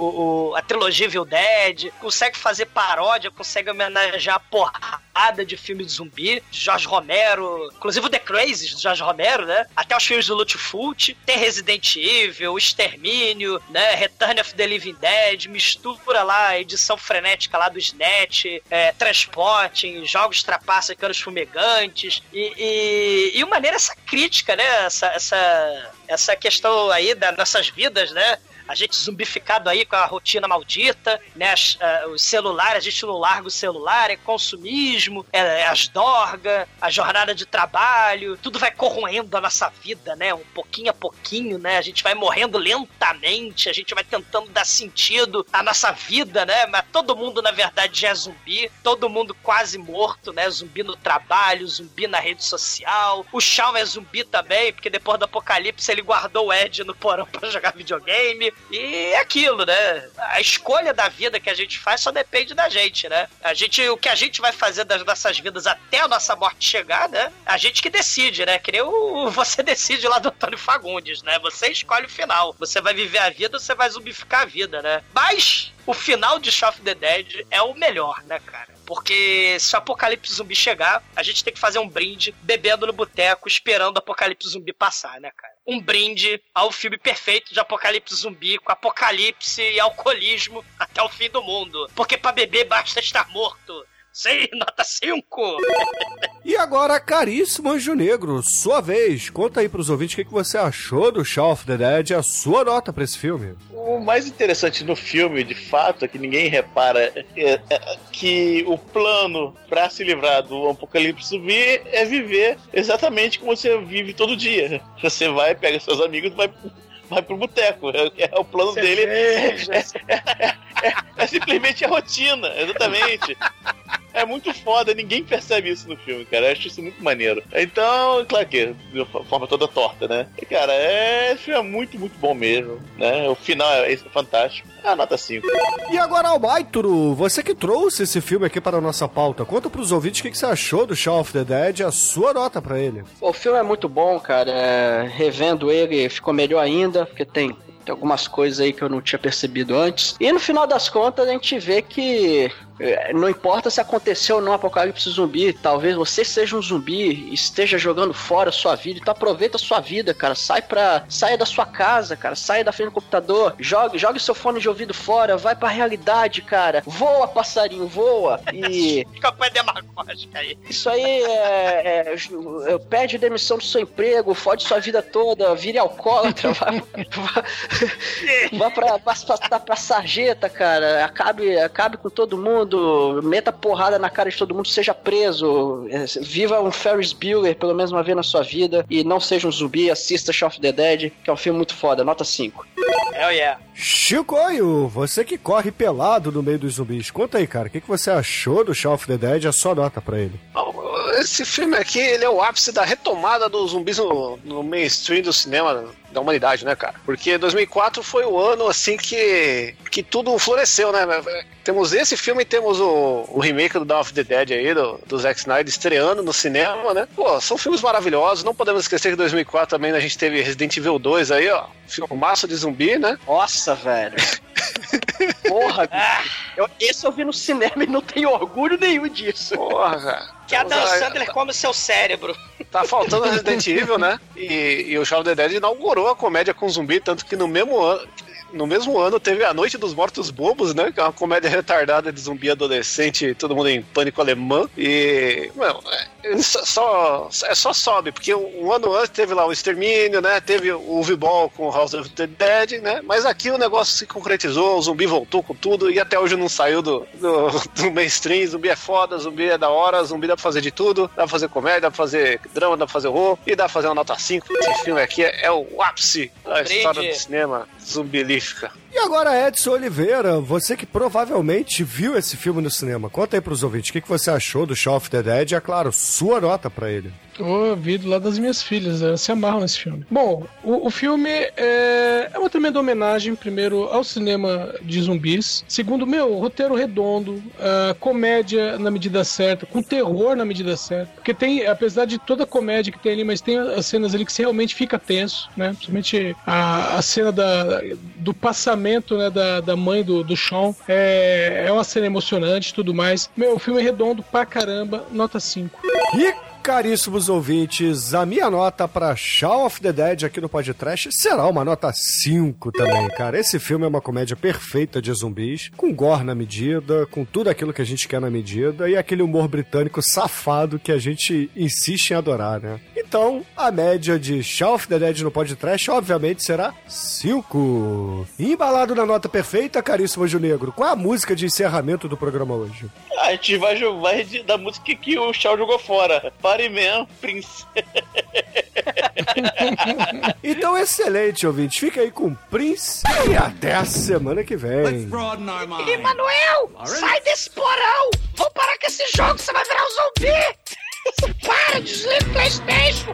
o- a trilogia Evil Dead. Consegue fazer paródia, consegue homenagear a porrada porrada de filme de zumbi, de Jorge Romero, inclusive o The Crazy do Jorge Romero, né? Até os filmes do Lutfult, tem Resident Evil, Extermínio, né? Return of the Living Dead, mistura lá a edição frenética lá do SNET, é, Transporting, jogos trapaça, canos fumegantes, e, e, e uma maneira essa crítica, né? Essa, essa, essa questão aí das nossas vidas, né? A gente zumbificado aí com a rotina maldita, né? As, uh, os celulares, a gente não larga o celular, é consumismo, é, é as dorgas, a jornada de trabalho, tudo vai corroendo a nossa vida, né? Um pouquinho a pouquinho, né? A gente vai morrendo lentamente, a gente vai tentando dar sentido à nossa vida, né? Mas todo mundo, na verdade, já é zumbi, todo mundo quase morto, né? Zumbi no trabalho, zumbi na rede social. O Shawn é zumbi também, porque depois do apocalipse ele guardou o Ed no porão pra jogar videogame. E é aquilo, né? A escolha da vida que a gente faz só depende da gente, né? A gente, o que a gente vai fazer das nossas vidas até a nossa morte chegar, né? A gente que decide, né? Que nem o, você decide lá do Antônio Fagundes, né? Você escolhe o final. Você vai viver a vida, você vai zumbificar a vida, né? Mas o final de Shaun the Dead é o melhor, né, cara? Porque se o apocalipse zumbi chegar, a gente tem que fazer um brinde bebendo no boteco, esperando o apocalipse zumbi passar, né, cara? Um brinde ao filme perfeito de apocalipse zumbi, com apocalipse e alcoolismo até o fim do mundo. Porque para beber basta estar morto. Sim, nota 5! E agora, caríssimo Anjo Negro, sua vez. Conta aí pros ouvintes o que, que você achou do Shaun of the Dead e a sua nota pra esse filme. O mais interessante no filme, de fato, é que ninguém repara é, é que o plano para se livrar do apocalipse zumbi é viver exatamente como você vive todo dia. Você vai, pega seus amigos e vai vai pro boteco. É, é, o plano dele. É, é, é, simplesmente a rotina, exatamente. É muito foda, ninguém percebe isso no filme, cara. Eu acho isso muito maneiro. Então, claro que de forma toda torta, né? E, cara, é, esse filme é muito, muito bom mesmo, né? O final é, é fantástico. É a nota 5. E agora, Albaituro, você que trouxe esse filme aqui para a nossa pauta, conta pros ouvintes o que, que você achou do Shaun of the Dead e a sua nota para ele. O filme é muito bom, cara. É, revendo ele, ficou melhor ainda, porque tem tem algumas coisas aí que eu não tinha percebido antes. E no final das contas, a gente vê que não importa se aconteceu ou não apocalipse zumbi, talvez você seja um zumbi e esteja jogando fora a sua vida, então aproveita a sua vida, cara. Sai pra. Saia da sua casa, cara. Saia da frente do computador. Jogue, jogue seu fone de ouvido fora, vai pra realidade, cara. Voa, passarinho, voa. E. Campanha demagógica aí. Isso aí é, é, é, Pede demissão do seu emprego, fode sua vida toda, vire alcoólatra, vai, vai, vai pra, pra, pra sarjeta, cara. Acabe, acabe com todo mundo mundo, meta porrada na cara de todo mundo, seja preso, é, viva um Ferris Bueller pelo menos uma vez na sua vida e não seja um zumbi, assista Shaun of the Dead, que é um filme muito foda, nota 5. Hell yeah. Chicoio, você que corre pelado no meio dos zumbis, conta aí, cara, o que, que você achou do Shaun of the Dead e a sua nota pra ele? Esse filme aqui, ele é o ápice da retomada dos zumbis no, no mainstream do cinema da humanidade, né, cara? Porque 2004 foi o ano, assim, que, que tudo floresceu, né? Temos esse filme e temos o, o remake do Dawn of the Dead aí, do, do Zack Snyder, estreando no cinema, né? Pô, são filmes maravilhosos. Não podemos esquecer que em 2004 também a gente teve Resident Evil 2 aí, ó. Filme massa de zumbi, né? Nossa, velho. Porra, eu, esse eu vi no cinema e não tenho orgulho nenhum disso. Porra, cara. Que a Dan Sandler come seu cérebro. Tá faltando Resident Evil, né? E, e o Shaun of the Dead inaugurou a comédia com zumbi, tanto que no mesmo ano no mesmo ano teve A Noite dos Mortos Bobos, né? Que é uma comédia retardada de zumbi adolescente, todo mundo em pânico alemão. E, mano, é, só, é só sobe, porque um ano antes teve lá o Extermínio, né? Teve o V-Ball com House of the Dead, né? Mas aqui o negócio se concretizou, o zumbi voltou com tudo e até hoje não saiu do, do, do mainstream. Zumbi é foda, zumbi é da hora, zumbi dá pra fazer de tudo, dá pra fazer comédia, dá pra fazer drama, dá pra fazer horror e dá pra fazer uma nota 5. Esse filme aqui é, é o ápice da história do cinema zumbilífica. E agora, Edson Oliveira, você que provavelmente viu esse filme no cinema, conta aí pros ouvintes o que, que você achou do Shaun of the Dead e, é claro, sua nota para ele. Eu vi do lado das minhas filhas, elas se amarram nesse filme. Bom, o, o filme é, é, uma tremenda homenagem, primeiro, ao cinema de zumbis. Segundo, meu, roteiro redondo, uh, comédia na medida certa, com terror na medida certa. Porque tem, apesar de toda a comédia que tem ali, mas tem as cenas ali que você realmente fica tenso, né? Principalmente a, a cena da, do passamento casamento né, da, da mãe do, do Sean é, é uma cena emocionante e tudo mais. Meu, o filme é redondo pra caramba, nota 5. E caríssimos ouvintes, a minha nota pra Shaun of the Dead aqui no podcast será uma nota 5 também, cara. Esse filme é uma comédia perfeita de zumbis, com gore na medida, com tudo aquilo que a gente quer na medida e aquele humor britânico safado que a gente insiste em adorar, né? Então, a média de Shaun of the Dead no podcast obviamente será 5. Embalado na nota perfeita, caríssimo Anjo Negro, qual é a música de encerramento do programa hoje? A gente vai, vai de- da música que o Shaw jogou fora. Party Man, Prince. Então, excelente, ouvinte. Fica aí com o Prince e até a semana que vem. Ih, Manuel, sai desse porão! Vou parar com esse jogo, você vai virar um zumbi! Para, desliga o Playstation!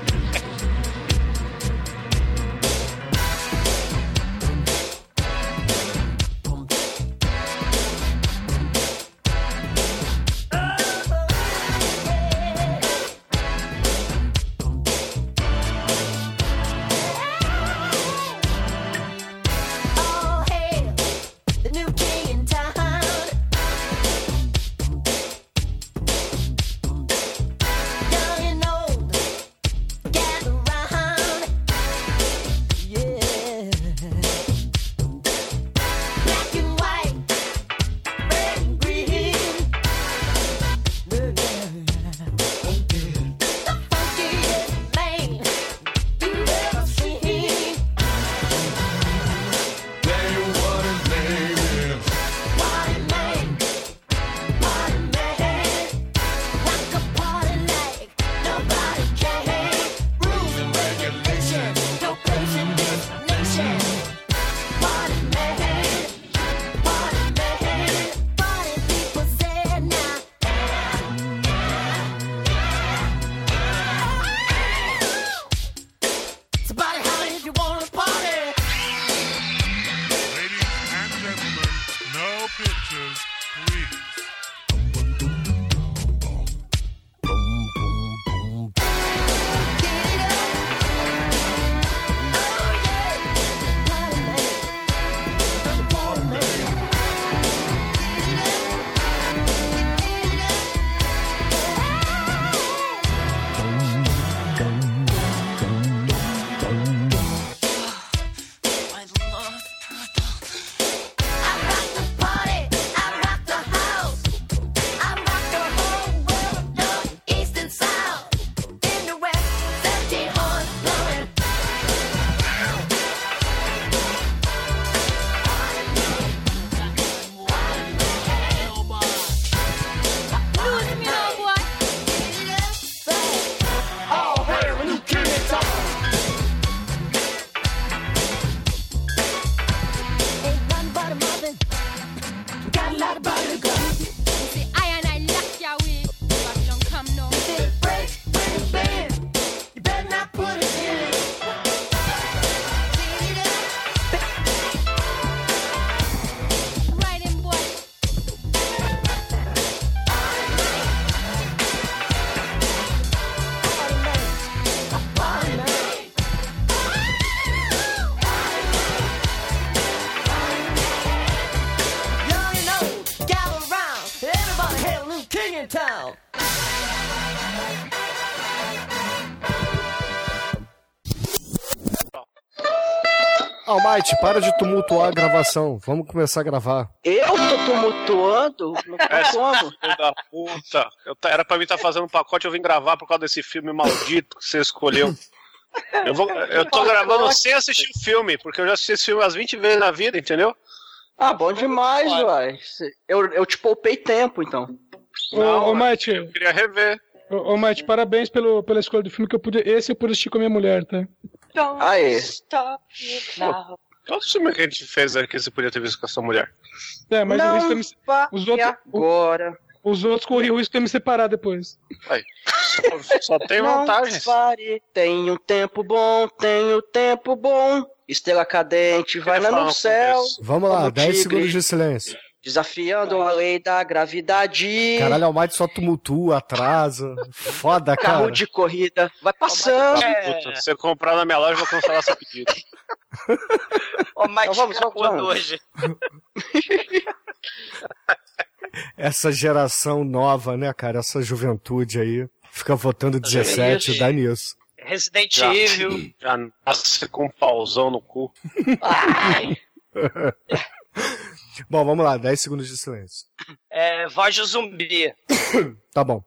Almighty, para de tumultuar a gravação. Vamos começar a gravar. Eu tô tumultuando? Não como. filho da puta. Eu era pra mim estar fazendo um pacote, eu vim gravar por causa desse filme maldito que você escolheu. Eu, vou, eu tô gravando sem assistir o filme, porque eu já assisti esse filme umas 20 vezes na vida, entendeu? Ah, bom demais, uai. Eu, eu te poupei tempo, então. Ô, ô Mate, Eu queria rever. ô, ô Mate, parabéns pelo, pela escolha do filme que eu pude. Esse eu pude assistir com a minha mulher, tá? Aê. Stop now. Qual filme que a gente fez aqui você podia ter visto com a sua mulher? É, mas Não isso também- os outros, agora. Os outros corriam o risco de me separar depois. Aí. Só tem Não vantagens. pare, tem um tempo bom, tem um tempo bom. Estrela cadente, vai lá no céu. Vamos lá, como 10 tigre, segundos de silêncio. Desafiando a lei da gravidade. Caralho, Almighty só tumultua, atrasa. Foda, Carro cara. de corrida, vai passando. Puta, se você comprar na minha loja, eu vou cancelar seu pedido. Ô, Mike, Então vamos, vamos, vamos. hoje. Essa geração nova, né, cara? Essa juventude aí. Fica votando 17, Isso. dá nisso. Resident Já. Evil. Já nasce com um pauzão no cu. Ai. Bom, vamos lá, 10 segundos de silêncio. É, voz de zumbi. Tá bom.